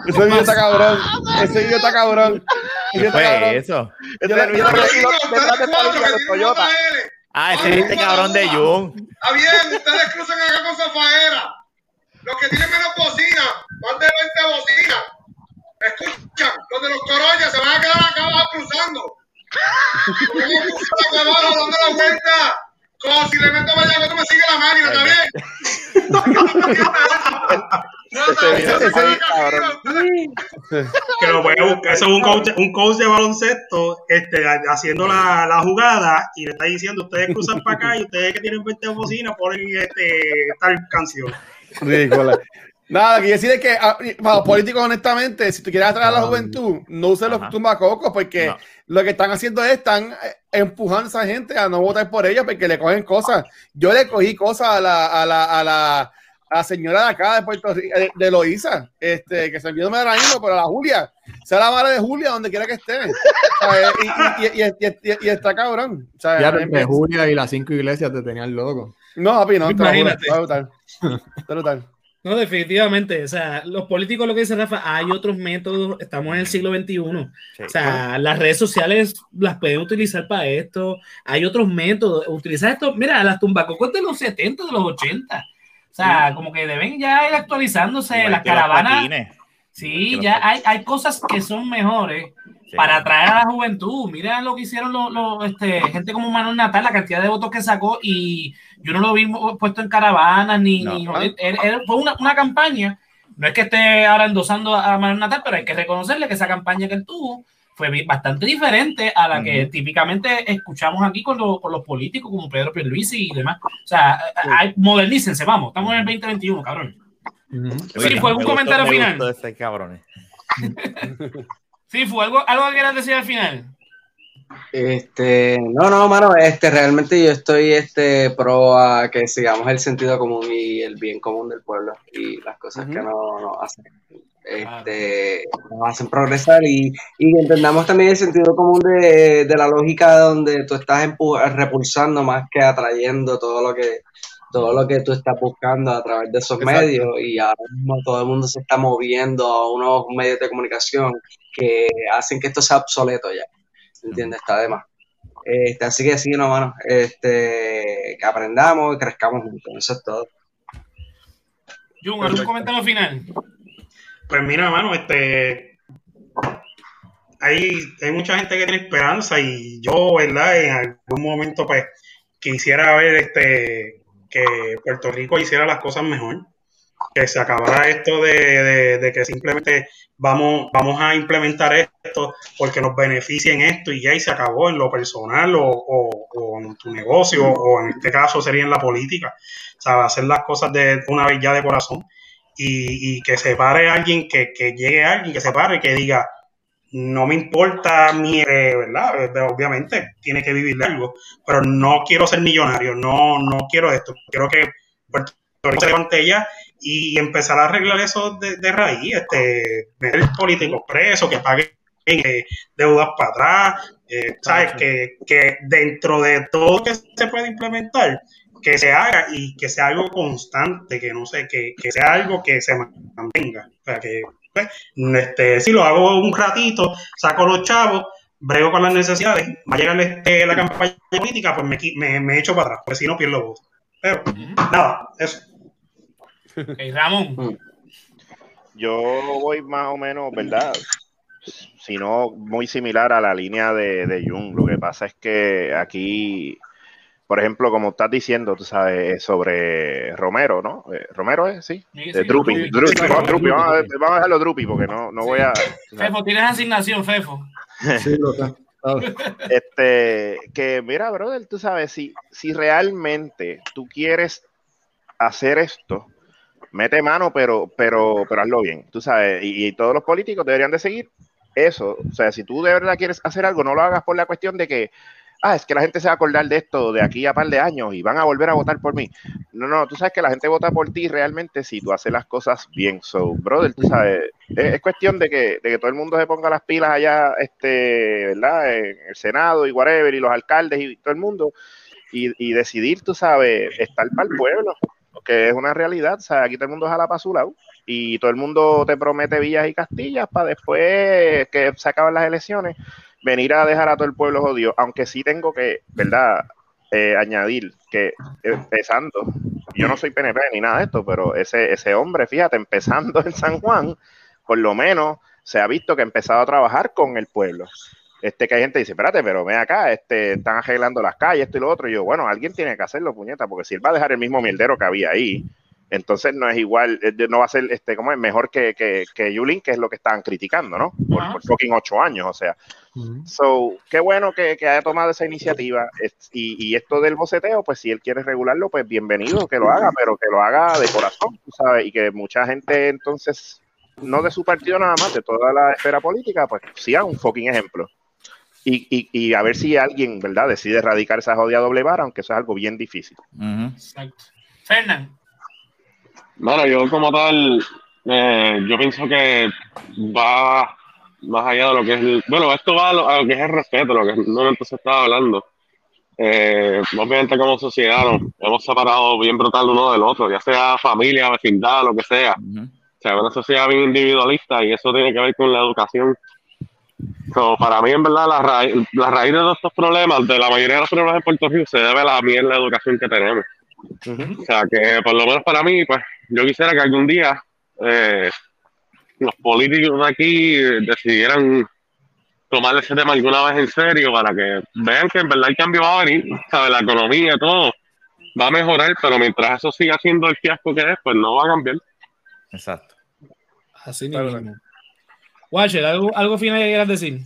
ese video está cabrón. Ese video está cabrón. Está Fue eso. Yo le- Ah, ese es este cabrón de Jung. Está bien, ustedes cruzan acá con Zafaera. Los que tienen menos bocina, más de 20 bocinas. Escuchan, los de los corollas se van a quedar acá abajo cruzando. ¿Cómo cruzan acá abajo dando la vuelta? Como si le meto vaya tú me sigue la máquina, cabrón. que lo puede buscar. Eso es un coach, un coach de baloncesto este, haciendo la, la jugada y le está diciendo: Ustedes cruzan para acá y ustedes que tienen 20 bocinas ponen este, tal canción. Ridícula. Nada, que decir es que ah, para los políticos, honestamente, si tú quieres atraer a la juventud, no uses los tumbacocos porque No. lo que están haciendo es están eh, empujando a esa gente a no votar por ellos porque le cogen cosas. Yo le cogí cosas a la, a la, a la, a la señora de acá de Puerto Rico, de, de Loíza, este, que se envió ahora mismo, pero a la Julia, sea la madre de Julia donde quiera que esté. ¿sabes? Y, y, y, y, y- y- y está cabrón. ¿sabes? Ya de Julia y las cinco iglesias te tenían loco. No, papi, no, te Imagínate. está brutal. Está brutal. No, definitivamente. O sea, los políticos, lo que dice Rafa, hay otros métodos. Estamos en el siglo XXI. Sí. O sea, las redes sociales las pueden utilizar para esto. Hay otros métodos. Utilizar esto, mira, las tumbacocos de los 70, de los 80. O sea, como que deben ya ir actualizándose. Igual las los caravanas. Sí, ya hay, hay cosas que son mejores. Para atraer a la juventud. Mira lo que hicieron los, los, este, gente como Manuel Natal, la cantidad de votos que sacó y yo no lo vi puesto en caravanas ni, No. ni- él- él- fue una, una campaña. No es que esté ahora endosando a Manuel Natal, pero hay que reconocerle que esa campaña que él tuvo fue bastante diferente a la que típicamente escuchamos aquí con, los- con los políticos como Pedro Pierluisi y demás. O sea, hay- modernícense, vamos, estamos en el 2021, cabrón. Sí, fue algún Me gustó- comentario me final. Sí, fue algo, algo que quieras decir al final. Este, no, no, mano, este, realmente yo estoy, este, pro a que sigamos el sentido común y el bien común del pueblo y las cosas que no nos hacen, este, nos hacen progresar y, y entendamos también el sentido común de, de la lógica donde tú estás empu- repulsando más que atrayendo todo lo que, todo lo que tú estás buscando a través de esos Exacto. medios y ahora mismo todo el mundo se está moviendo a unos medios de comunicación que hacen que esto sea obsoleto ya. ¿Entiendes? Está de más. Este, así que sí, no, mano. Este, que aprendamos y crezcamos juntos. Eso es todo. Jun, ¿algún comentario final? Pues mira, mano, este. Hay, hay mucha gente que tiene esperanza y yo, ¿verdad? En algún momento, pues, quisiera ver este que Puerto Rico hiciera las cosas mejor. Que se acabara esto de, de- que simplemente vamos, vamos a implementar esto porque nos beneficia en esto y ya y se acabó en lo personal o, o- o en tu negocio o en este caso sería en la política. O sea, hacer las cosas de una vez ya de corazón y, y que se pare alguien, que, que llegue alguien, que se pare y que diga, no me importa mi, eh, ¿verdad? Eh, Obviamente tiene que vivir de algo, pero no quiero ser millonario, no, no quiero esto, quiero que Puerto Rico se levante ya y empezar a arreglar eso de, de raíz, este, meter políticos presos, que paguen eh, deudas para atrás, eh, ¿sabes? Que, que dentro de todo lo que se puede implementar, que se haga y que sea algo constante, que no sé, que, que sea algo que se mantenga. O sea, que pues, este, si lo hago un ratito, saco los chavos, brego con las necesidades, va a llegar este, la campaña política, pues me, me, me echo para atrás, pues si no pierdo votos. Pero nada, eso. Ok, Ramón. Yo voy más o menos, ¿verdad? Si no, muy similar a la línea de, de Jung. Lo que pasa es que aquí, por ejemplo, como estás diciendo, tú sabes, sobre Romero, ¿no? Eh, Romero es, sí. Sí, De sí, Drupi. Drupi. Drupi, Sí, vamos, Drupi. Drupi, vamos a, vamos a dejarlo Drupi porque no, no voy a. Fefo, tienes asignación, Fefo. Sí, lo sé. Este, que mira, brother, tú sabes, si, si realmente tú quieres hacer esto, mete mano, pero, pero, pero hazlo bien, tú sabes, y, y todos los políticos deberían de seguir eso. O sea, si tú de verdad quieres hacer algo, no lo hagas por la cuestión de que, ah, es que la gente se va a acordar de esto de aquí a par de años y van a volver a votar por mí. No, no, tú sabes que la gente vota por ti realmente si tú haces las cosas bien. So, brother, tú sabes, es, es cuestión de que, de que todo el mundo se ponga las pilas allá, este, ¿verdad? En el Senado y whatever, y los alcaldes y todo el mundo, y, y decidir, tú sabes, estar para el pueblo, porque es una realidad, sea, aquí todo el mundo jala para su lado, y todo el mundo te promete villas y castillas para después que se acaban las elecciones, venir a dejar a todo el pueblo jodido, aunque sí tengo que, ¿verdad? Eh, añadir que empezando, yo no soy PNP ni nada de esto, pero ese, ese hombre, fíjate, empezando en San Juan, por lo menos se ha visto que ha empezado a trabajar con el pueblo. Este que hay gente que dice, espérate, pero ven acá, este, están arreglando las calles, esto y lo otro. Y yo, bueno, alguien tiene que hacerlo, puñeta, porque si él va a dejar el mismo mierdero que había ahí, entonces no es igual, eh, no va a ser este, como es mejor que, que, que Yulín, que es lo que estaban criticando, ¿no? Por, por fucking ocho años, o sea. So, qué bueno que, que haya tomado esa iniciativa. Y, y esto del boceteo, pues si él quiere regularlo, pues bienvenido que lo haga, pero que lo haga de corazón, tú ¿sabes? Y que mucha gente entonces, no de su partido nada más, de toda la esfera política, pues sea un fucking ejemplo. Y, y, y a ver si alguien, ¿verdad?, decide erradicar esa jodida doble vara, aunque eso es algo bien difícil. Exacto. Fernán. Bueno, yo como tal, eh, yo pienso que va más allá de lo que es, el- bueno, esto va a lo, a lo que es el respeto, lo que normalmente se estaba hablando. Eh, obviamente como sociedad nos hemos separado bien brutal uno del otro, ya sea familia, vecindad, lo que sea. O sea, una sociedad bien individualista y eso tiene que ver con la educación. So, para mí, en verdad, la, raíz, la raíz de todos estos problemas, de la mayoría de los problemas en Puerto Rico, se debe a la mierda de educación que tenemos. O sea, que por lo menos para mí, pues yo quisiera que algún día eh, los políticos de aquí decidieran tomar ese tema alguna vez en serio para que vean que en verdad el cambio va a venir, ¿sabes? La economía, todo va a mejorar, pero mientras eso siga siendo el fiasco que es, pues no va a cambiar. Exacto. Así mismo. Watcher, ¿algo, algo final que quieras decir?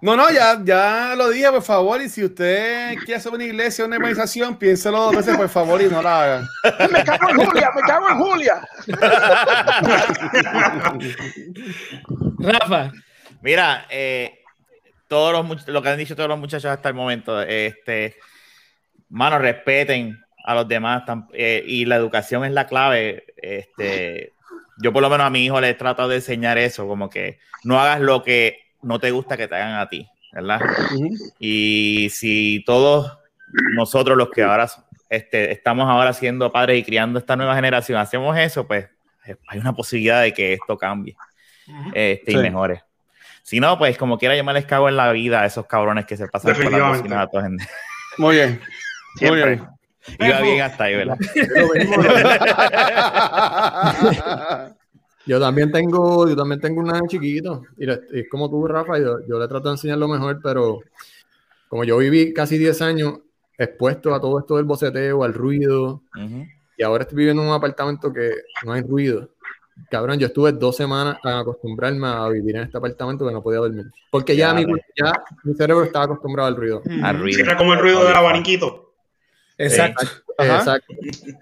No, no, ya, ya lo dije, por favor. Y si usted quiere hacer una iglesia o una organización, piénselo dos veces, por favor, y no la hagan. Me cago en Julia, me cago en Julia. Rafa. Mira, eh, todos los much- lo que han dicho todos los muchachos hasta el momento, este, mano, respeten a los demás eh, y la educación es la clave. Este, yo por lo menos a mi hijo le he tratado de enseñar eso, como que no hagas lo que no te gusta que te hagan a ti, ¿verdad? Y si todos nosotros los que ahora este, estamos ahora siendo padres y criando esta nueva generación hacemos eso, pues eh, hay una posibilidad de que esto cambie este, y Sí. mejore. Si no, pues como quiera yo me les cago en la vida a esos cabrones que se pasan por la cocina a toda gente. Muy bien. Siempre. Muy bien. Iba bien hasta ahí, ¿verdad? Yo también tengo, yo también tengo una chiquito. Y es como tú, Rafa, yo, yo le trato de enseñar lo mejor, pero como yo viví casi 10 años expuesto a todo esto del boceteo, al ruido, y ahora estoy viviendo en un apartamento que no hay ruido. Cabrón, yo estuve dos semanas a acostumbrarme a vivir en este apartamento que no podía dormir. Porque ya, Ya, mi, ya mi cerebro estaba acostumbrado al ruido. Al ruido. Era como el ruido del abaniquito. Exacto. Exacto.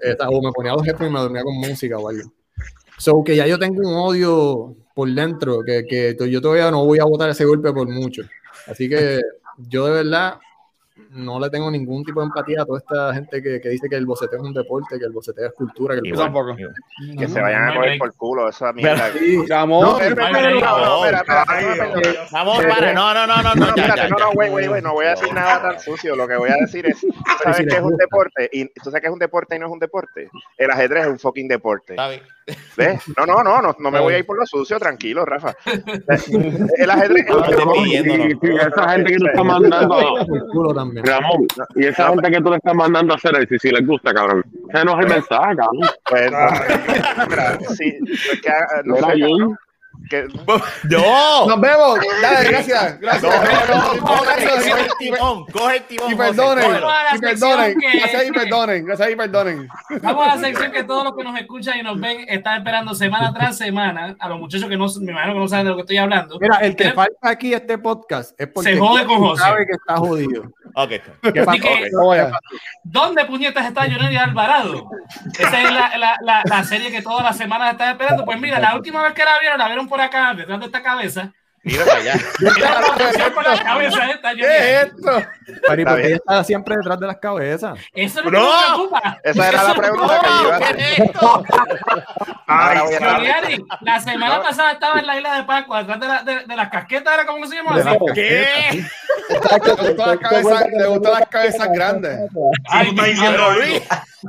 Exacto. O me ponía los jefes y me dormía con música o algo. So que ya yo tengo un odio por dentro que, que yo todavía no voy a votar ese golpe por mucho. Así que yo de verdad no le tengo ningún tipo de empatía a toda esta gente que, que dice que el boceteo es un deporte, que el boceteo es cultura. Que el Igual, boceteo- Que se vayan a coger por culo esa mierda. Sí. Ramón, No, espera, espera, espera, no, espera, espera, Ay, espera, Dios espera. Vamos, Eh, para, no, no, no, no, no, ya, espérate, ya, no, no, güey, güey, güey, no voy a decir nada tan sucio. Lo que voy a decir es, tú sabes que es un deporte y tú sabes que es un deporte y no es un deporte. El ajedrez es un fucking deporte. Está. ¿Ves? No, no, no, no, no me voy a ir por lo sucio, tranquilo, Rafa. El ajedrez es un deporte. Y, esa gente que tú estás mandando, Por culo también. Ramón, y esa gente que tú le estás mandando a hacer eso, si les gusta, cabrón. Ese no es el mensaje, cabrón. Pues, no, mira, sí, pues que, ah, no sé, que, ¡No! Nos vemos. Dale, gracias. Gracias. No, no, coge, coge el timón, coge el timón. Y perdonen, y perdonen, gracias y perdonen, gracias y perdonen. Vamos a la sección que todos los que nos escuchan y nos ven están esperando semana tras semana. A los muchachos que no, me imagino que no saben de lo que estoy hablando. Mira, el que falta aquí este podcast es porque Se jode con José. sabe que está jodido. Ok. ¿Qué Así que, ¿Dónde puñetas está Johnny Alvarado? Esa es la, la, la, la serie que todas las semanas están esperando. Pues mira, la última vez que la vieron, la vieron por acá, detrás de esta cabeza. Mira para allá. ¿Qué es esto? Pero ¿y Está por qué ella está siempre detrás de las cabezas? Eso es lo que No. me preocupa. esa era la pregunta que yo iba a ¿Qué hacer. es esto? Ay, la semana pasada estaba en la isla de Pascua, atrás de, la- de, de las casquetas, ¿era cómo se llama? así? ¿Qué? Le gustan las cabezas, grandes. Ay, mi diciendo madre.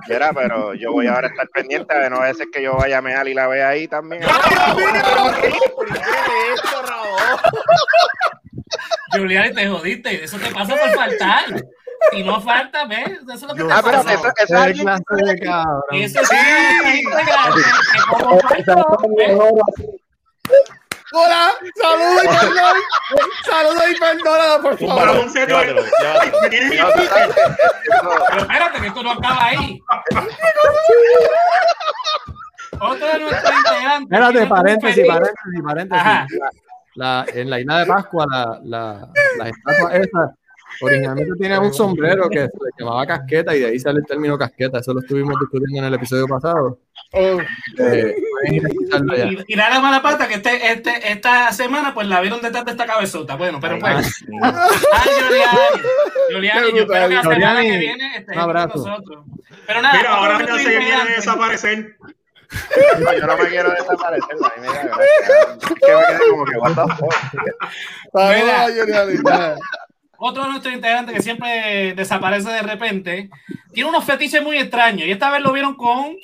Mira, pero yo voy ahora a estar pendiente de no veces que yo vaya a mear y la vea ahí también. Giuliani, te jodiste. Eso te pasa por faltar. Si no falta, ¿ves? Eso es lo que te Ah, pero pasa. eso, eso es alguien clase de cabrón. Eso sí, grande, Hola, saludos y perdón. Saludos y perdón, por favor. Llévatelo, llévatelo. Pero espérate, que esto no acaba ahí. Otro de nuestros integrantes. Espérate, tiene paréntesis, paréntesis, paréntesis. La, en la isla de Pascua, la, la, las estatuas esas, originalmente tenían un sombrero que se le llamaba casqueta y de ahí sale el término casqueta. Eso lo estuvimos discutiendo en el episodio pasado. Oh, Eh, a. Y, y nada mala pata que este, este, esta semana pues la vieron detrás de esta cabezota. Bueno, pero pues. Ay, Giuliani. Giuliani, yo espero que la semana que viene estés un con abrazo. nosotros. Pero nada, Mira, ahora ya se quiere integrantes- desaparecer. No, yo no me quiero desaparecer. A mí me da gracia. Que me quedé como que, what the fuck. otro de nuestros integrantes que siempre desaparece de repente, tiene unos fetiches muy extraños. Y esta vez lo vieron con.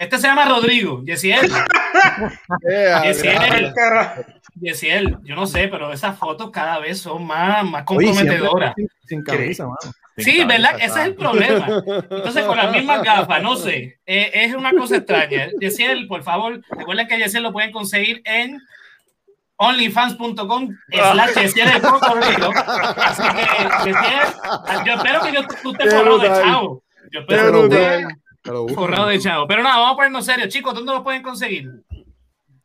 Este se llama Rodrigo, Yesiel. Yeah, Yesiel, Yesiel, yo no sé, pero esas fotos cada vez son más, más Oye, comprometedoras. sin, sin camisa, mano. Sí, ¿verdad? Ese es el problema. Entonces, con las mismas gafas, no sé. eh, es una cosa extraña. Yesiel, por favor, recuerden que Yesiel lo pueden conseguir en onlyfans.com slash Yesiel el. Así que, Yesiel, yo espero que yo, tú forrado de chavo. Yo espero que tú. Te busco. forrado de chavo. Pero nada, vamos a ponernos serios. Chicos, ¿dónde lo pueden conseguir?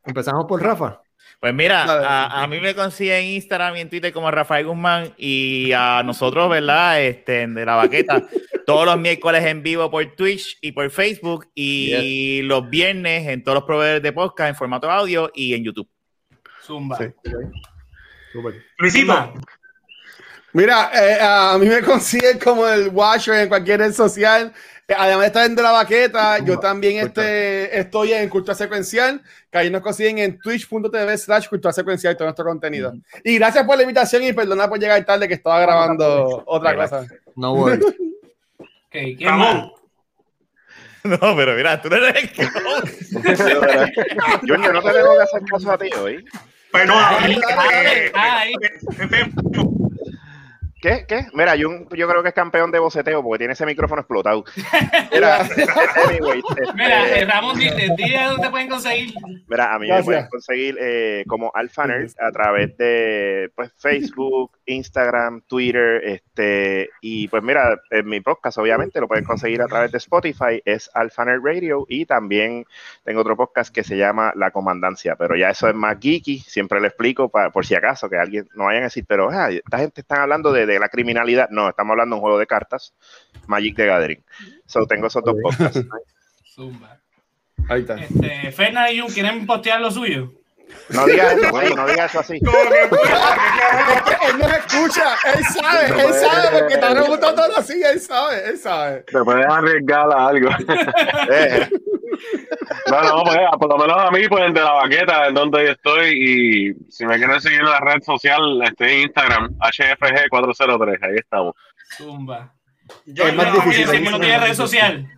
Empezamos por Rafa. Pues mira, a, a mí me consigue en Instagram y en Twitter como Rafael Guzmán y a nosotros, ¿verdad? Este, de la baqueta, todos los miércoles en vivo por Twitch y por Facebook y los viernes en todos los proveedores de podcast en formato audio y en YouTube. Zumba. Sí. Luisito, Mira, eh, a mí me consiguen como el Watcher en cualquier red social. Además de estar en De la Baqueta, yo también este, estoy en Cultura Secuencial, que ahí nos consiguen en twitch.tv slash Cultura Secuencial todo nuestro contenido. Y gracias por la invitación y perdona por llegar tarde que estaba grabando otra cosa. No worries. Ok, ¿quién Ramón. No, pero mira, tú no eres el coach. Junior, no te tengo que hacer caso a ti hoy. pues no, Ay, eh, ay, ay. Pepe, ¿Qué? ¿Qué? Mira, yo, yo creo que es campeón de boceteo porque tiene ese micrófono explotado. Mira, anyway, este, Mira, Ramón, dile, dile dónde te pueden conseguir. Mira, a mí Gracias. me pueden conseguir eh, como Alpha Nerd a través de pues, Facebook, Instagram, Twitter, este, y pues mira, en mi podcast obviamente lo pueden conseguir a través de Spotify, es Alpha Nerd Radio, y también tengo otro podcast que se llama La Comandancia, pero ya eso es más geeky, siempre lo explico pa- por si acaso que alguien no vayan a decir, pero ah, esta gente está hablando de, de la criminalidad, no, estamos hablando de un juego de cartas, Magic the Gathering. So tengo esos dos podcasts. Zumba. Ahí está. Este, Fernan y Jun, ¿quieren postear lo suyo? No digas eso, güey, no digas eso así. como que. Él nos escucha, él sabe, él sabe, porque está preguntando todo así, él sabe, él sabe. Te puedes arriesgar a algo. Eh, No, no, pues por lo menos a mí, pues de la baqueta, en donde yo estoy. Y si me quieren seguir en la red social, estoy en Instagram, HFG403, ahí estamos. Zumba. Yo, Es más difícil. Si que no tiene red social.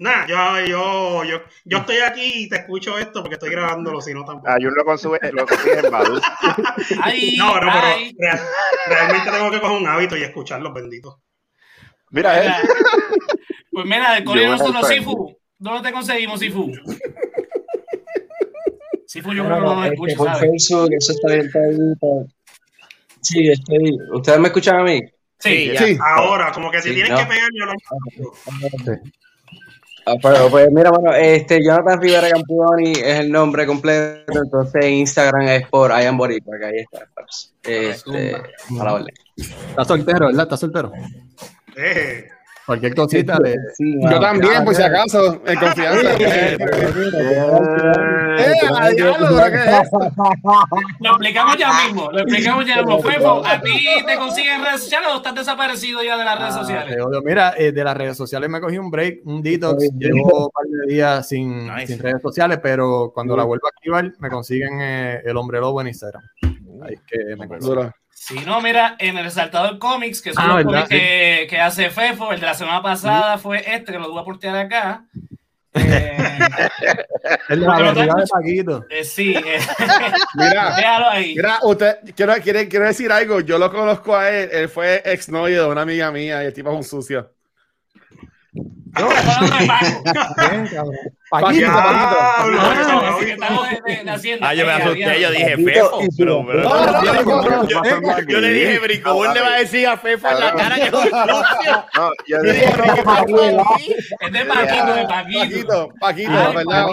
Nah, yo, yo, yo, yo estoy aquí y te escucho esto porque estoy grabándolo, si no tampoco. a Jun lo consigue, lo consigue en. Ay, No, no, pero real- realmente tengo que coger un hábito y escucharlos, benditos. Mira, él. Pues mira, de Corea nosotros, voy a Sifu. ¿Dónde te conseguimos, Sifu? Sifu, yo creo que no nos este, escucha, por ¿sabes? Facebook, eso está bien, está bien, Sí, estoy. ¿Ustedes me escuchan a mí? Sí. Sí. Ahora, como que si Sí, tienes no. que pegar, yo lo Ah, pero, pues mira, bueno, este, Jonathan Rivera Campioni es el nombre completo, entonces en Instagram es por I am Boricua, que ahí está. pues. Este, a la orden. Está soltero, ¿verdad? Está soltero. Eh, Cualquier cosita de. Yo también, por si acaso, en confianza. Eh. Lo explicamos ya mismo, lo explicamos ya mismo. Fefo, ¿a ti te consiguen redes sociales o estás desaparecido ya de las redes Ah, sociales? Mira, eh, de las redes sociales me cogí un break, un detox. Llevo un par de días sin, Nice. sin redes sociales, pero cuando la vuelvo a activar, me consiguen eh, el hombre lobo en Instagram. Ahí es que me consiguen. Si no, mira, en el Resaltador Comics, que son Ah, los cómics que, que hace Fefo, el de la semana pasada fue este, que lo voy a portear acá. Eh, El de la de Paquito. eh, sí, eh, Mira, déjalo ahí. mira, usted, quiero, quiero, quiero decir algo. Yo lo conozco a él. Él fue exnovio de una amiga mía y el tipo es un sucio. Cabrón. Paquito. Ah, yo me Eh, asusté, había- yo dije Paquito Fefo. y su Pero, pero- No, no, no, no, no. yo, yo le dije, pero ¿y ¿cómo él le va a decir a Fefo en la cara que? No, Paquito, de Paquito. Paquito, Paquito, ¿verdad?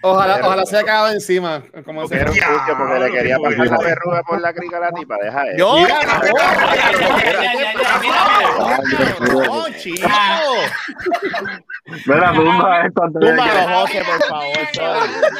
Ojalá, ojalá se haya quedado encima. Como se era un sucio porque le quería pasar la verruga por la crica a la tipa. Deja eso. Yo, Mira, no, chico. Mira, tumba esto antes de. José, por favor.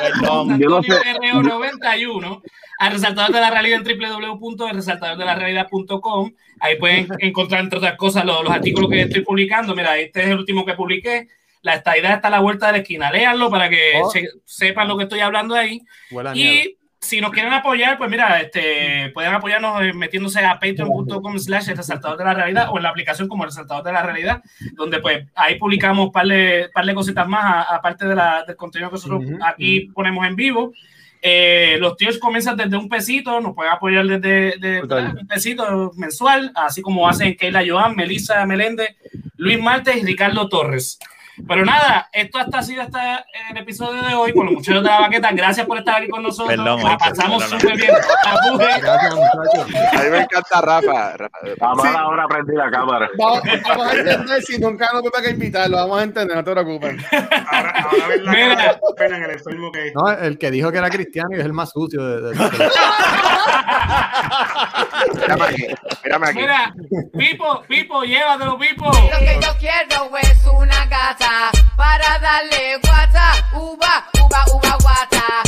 Perdón. Yo no sé. Antonio RO 91 al resaltador de la realidad en www.elresaltadordelarealidad.com. Ahí pueden encontrar, entre otras cosas, los, los artículos que estoy publicando. Mira, este es el último que publiqué. La estadidad está a la vuelta de la esquina. Léanlo para que Oh. se- sepan lo que estoy hablando ahí. Huele a nieve. Y si nos quieren apoyar, pues mira, este, pueden apoyarnos eh, metiéndose a patreon.com slash el resaltador de la realidad o en la aplicación como el resaltador de la realidad, donde pues ahí publicamos un par de, par de cositas más, aparte de la, del contenido que nosotros aquí ponemos en vivo. Eh, los tiers comienzan desde un pesito, nos pueden apoyar desde de, un pesito mensual, así como hacen Keila Joan, Melissa Meléndez, Luis Martes y Ricardo Torres. Pero nada, esto hasta ha sido hasta el episodio de hoy con los muchachos de la baqueta. Gracias por estar aquí con nosotros. Perdón, la pasamos súper bien. Gracias, muchachos. A mí me encanta Rafa. A mala hora prendí la cámara. Vamos, vamos a entender si nunca nos vuelve a invitarlo. Vamos a entender, no te preocupes. Ahora, ahora ves la Mira. cara de pena en el enfermo que No, el que dijo que era cristiano y es el más sucio de, de- de- Mírame aquí. Mírame aquí. Mira, Pipo, Pipo, llévatelo, Pipo. Lo que yo Para parada le guata, uba, uba, uba guata.